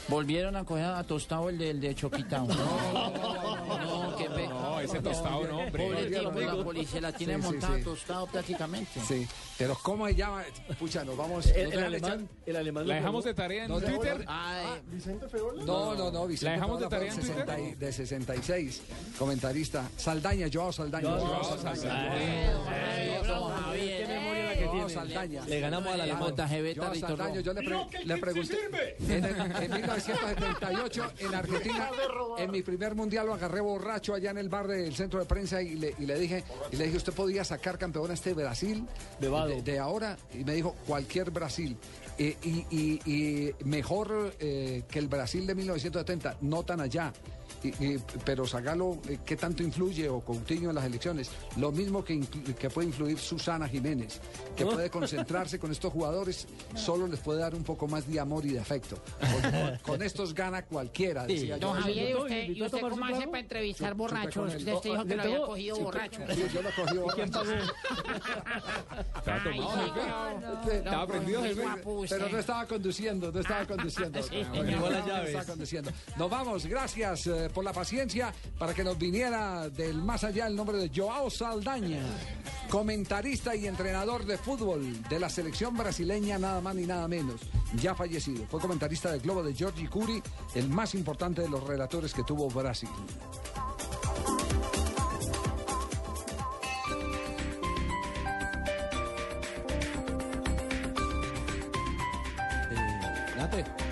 Volvieron a coger a Tostado el de, el de Choquitao. No, no, qué pe... No, ese Tostado no, hombre. Pobre tío, la policía la tiene Sí, montada sí. Tostado prácticamente. Sí, pero ¿cómo se llama? Pucha, nos vamos. El, alemán, echar- el alemán La dejamos de tarea en No, no, Twitter. Ay, ¿Vicente Feola? No, no, no, Vicente ¿La dejamos de tarea en Twitter? 60 y- de 66, comentarista. Saldaña, Joao Saldaña. Joao Joao Saldaña. Que tiene. Saldaña. Le ganamos al La alemán. Saldaña, Rojo. yo le, pre- pregunté. En, el- en 1978, en Argentina, en mi primer mundial lo agarré borracho allá en el bar del centro de prensa y le, y le dije, y le dije, usted podía sacar campeón a este Brasil Bebado. de, de ahora, y me dijo, cualquier Brasil. Eh, y, y- y mejor eh, que el Brasil de 1970, no tan allá. Y- y- pero Zagalo, eh, ¿qué tanto influye o Coutinho en las elecciones? Lo mismo que, que puede influir Susana Jiménez, que puede concentrarse con estos jugadores, solo les puede dar un poco más de amor y de afecto. Porque con, con estos gana cualquiera, decía yo. Don Javier, ¿y usted, invitó ¿y a usted tomar cómo hace para entrevistar borrachos? Usted usted dijo ¿Le que lo había cogido Sí, borracho. Sí, yo lo cogí ¿Quién borracho. pagó? Estaba prendido. Pero no estaba conduciendo, no estaba conduciendo. No, estaba conduciendo. Nos vamos, gracias. Eh, eh, por la paciencia para que nos viniera del más allá el nombre de Joao Saldaña, comentarista y entrenador de fútbol de la selección brasileña, nada más ni nada menos, ya fallecido. Fue comentarista del Globo de Giorgi Curi, el más importante de los relatores que tuvo Brasil. Nate.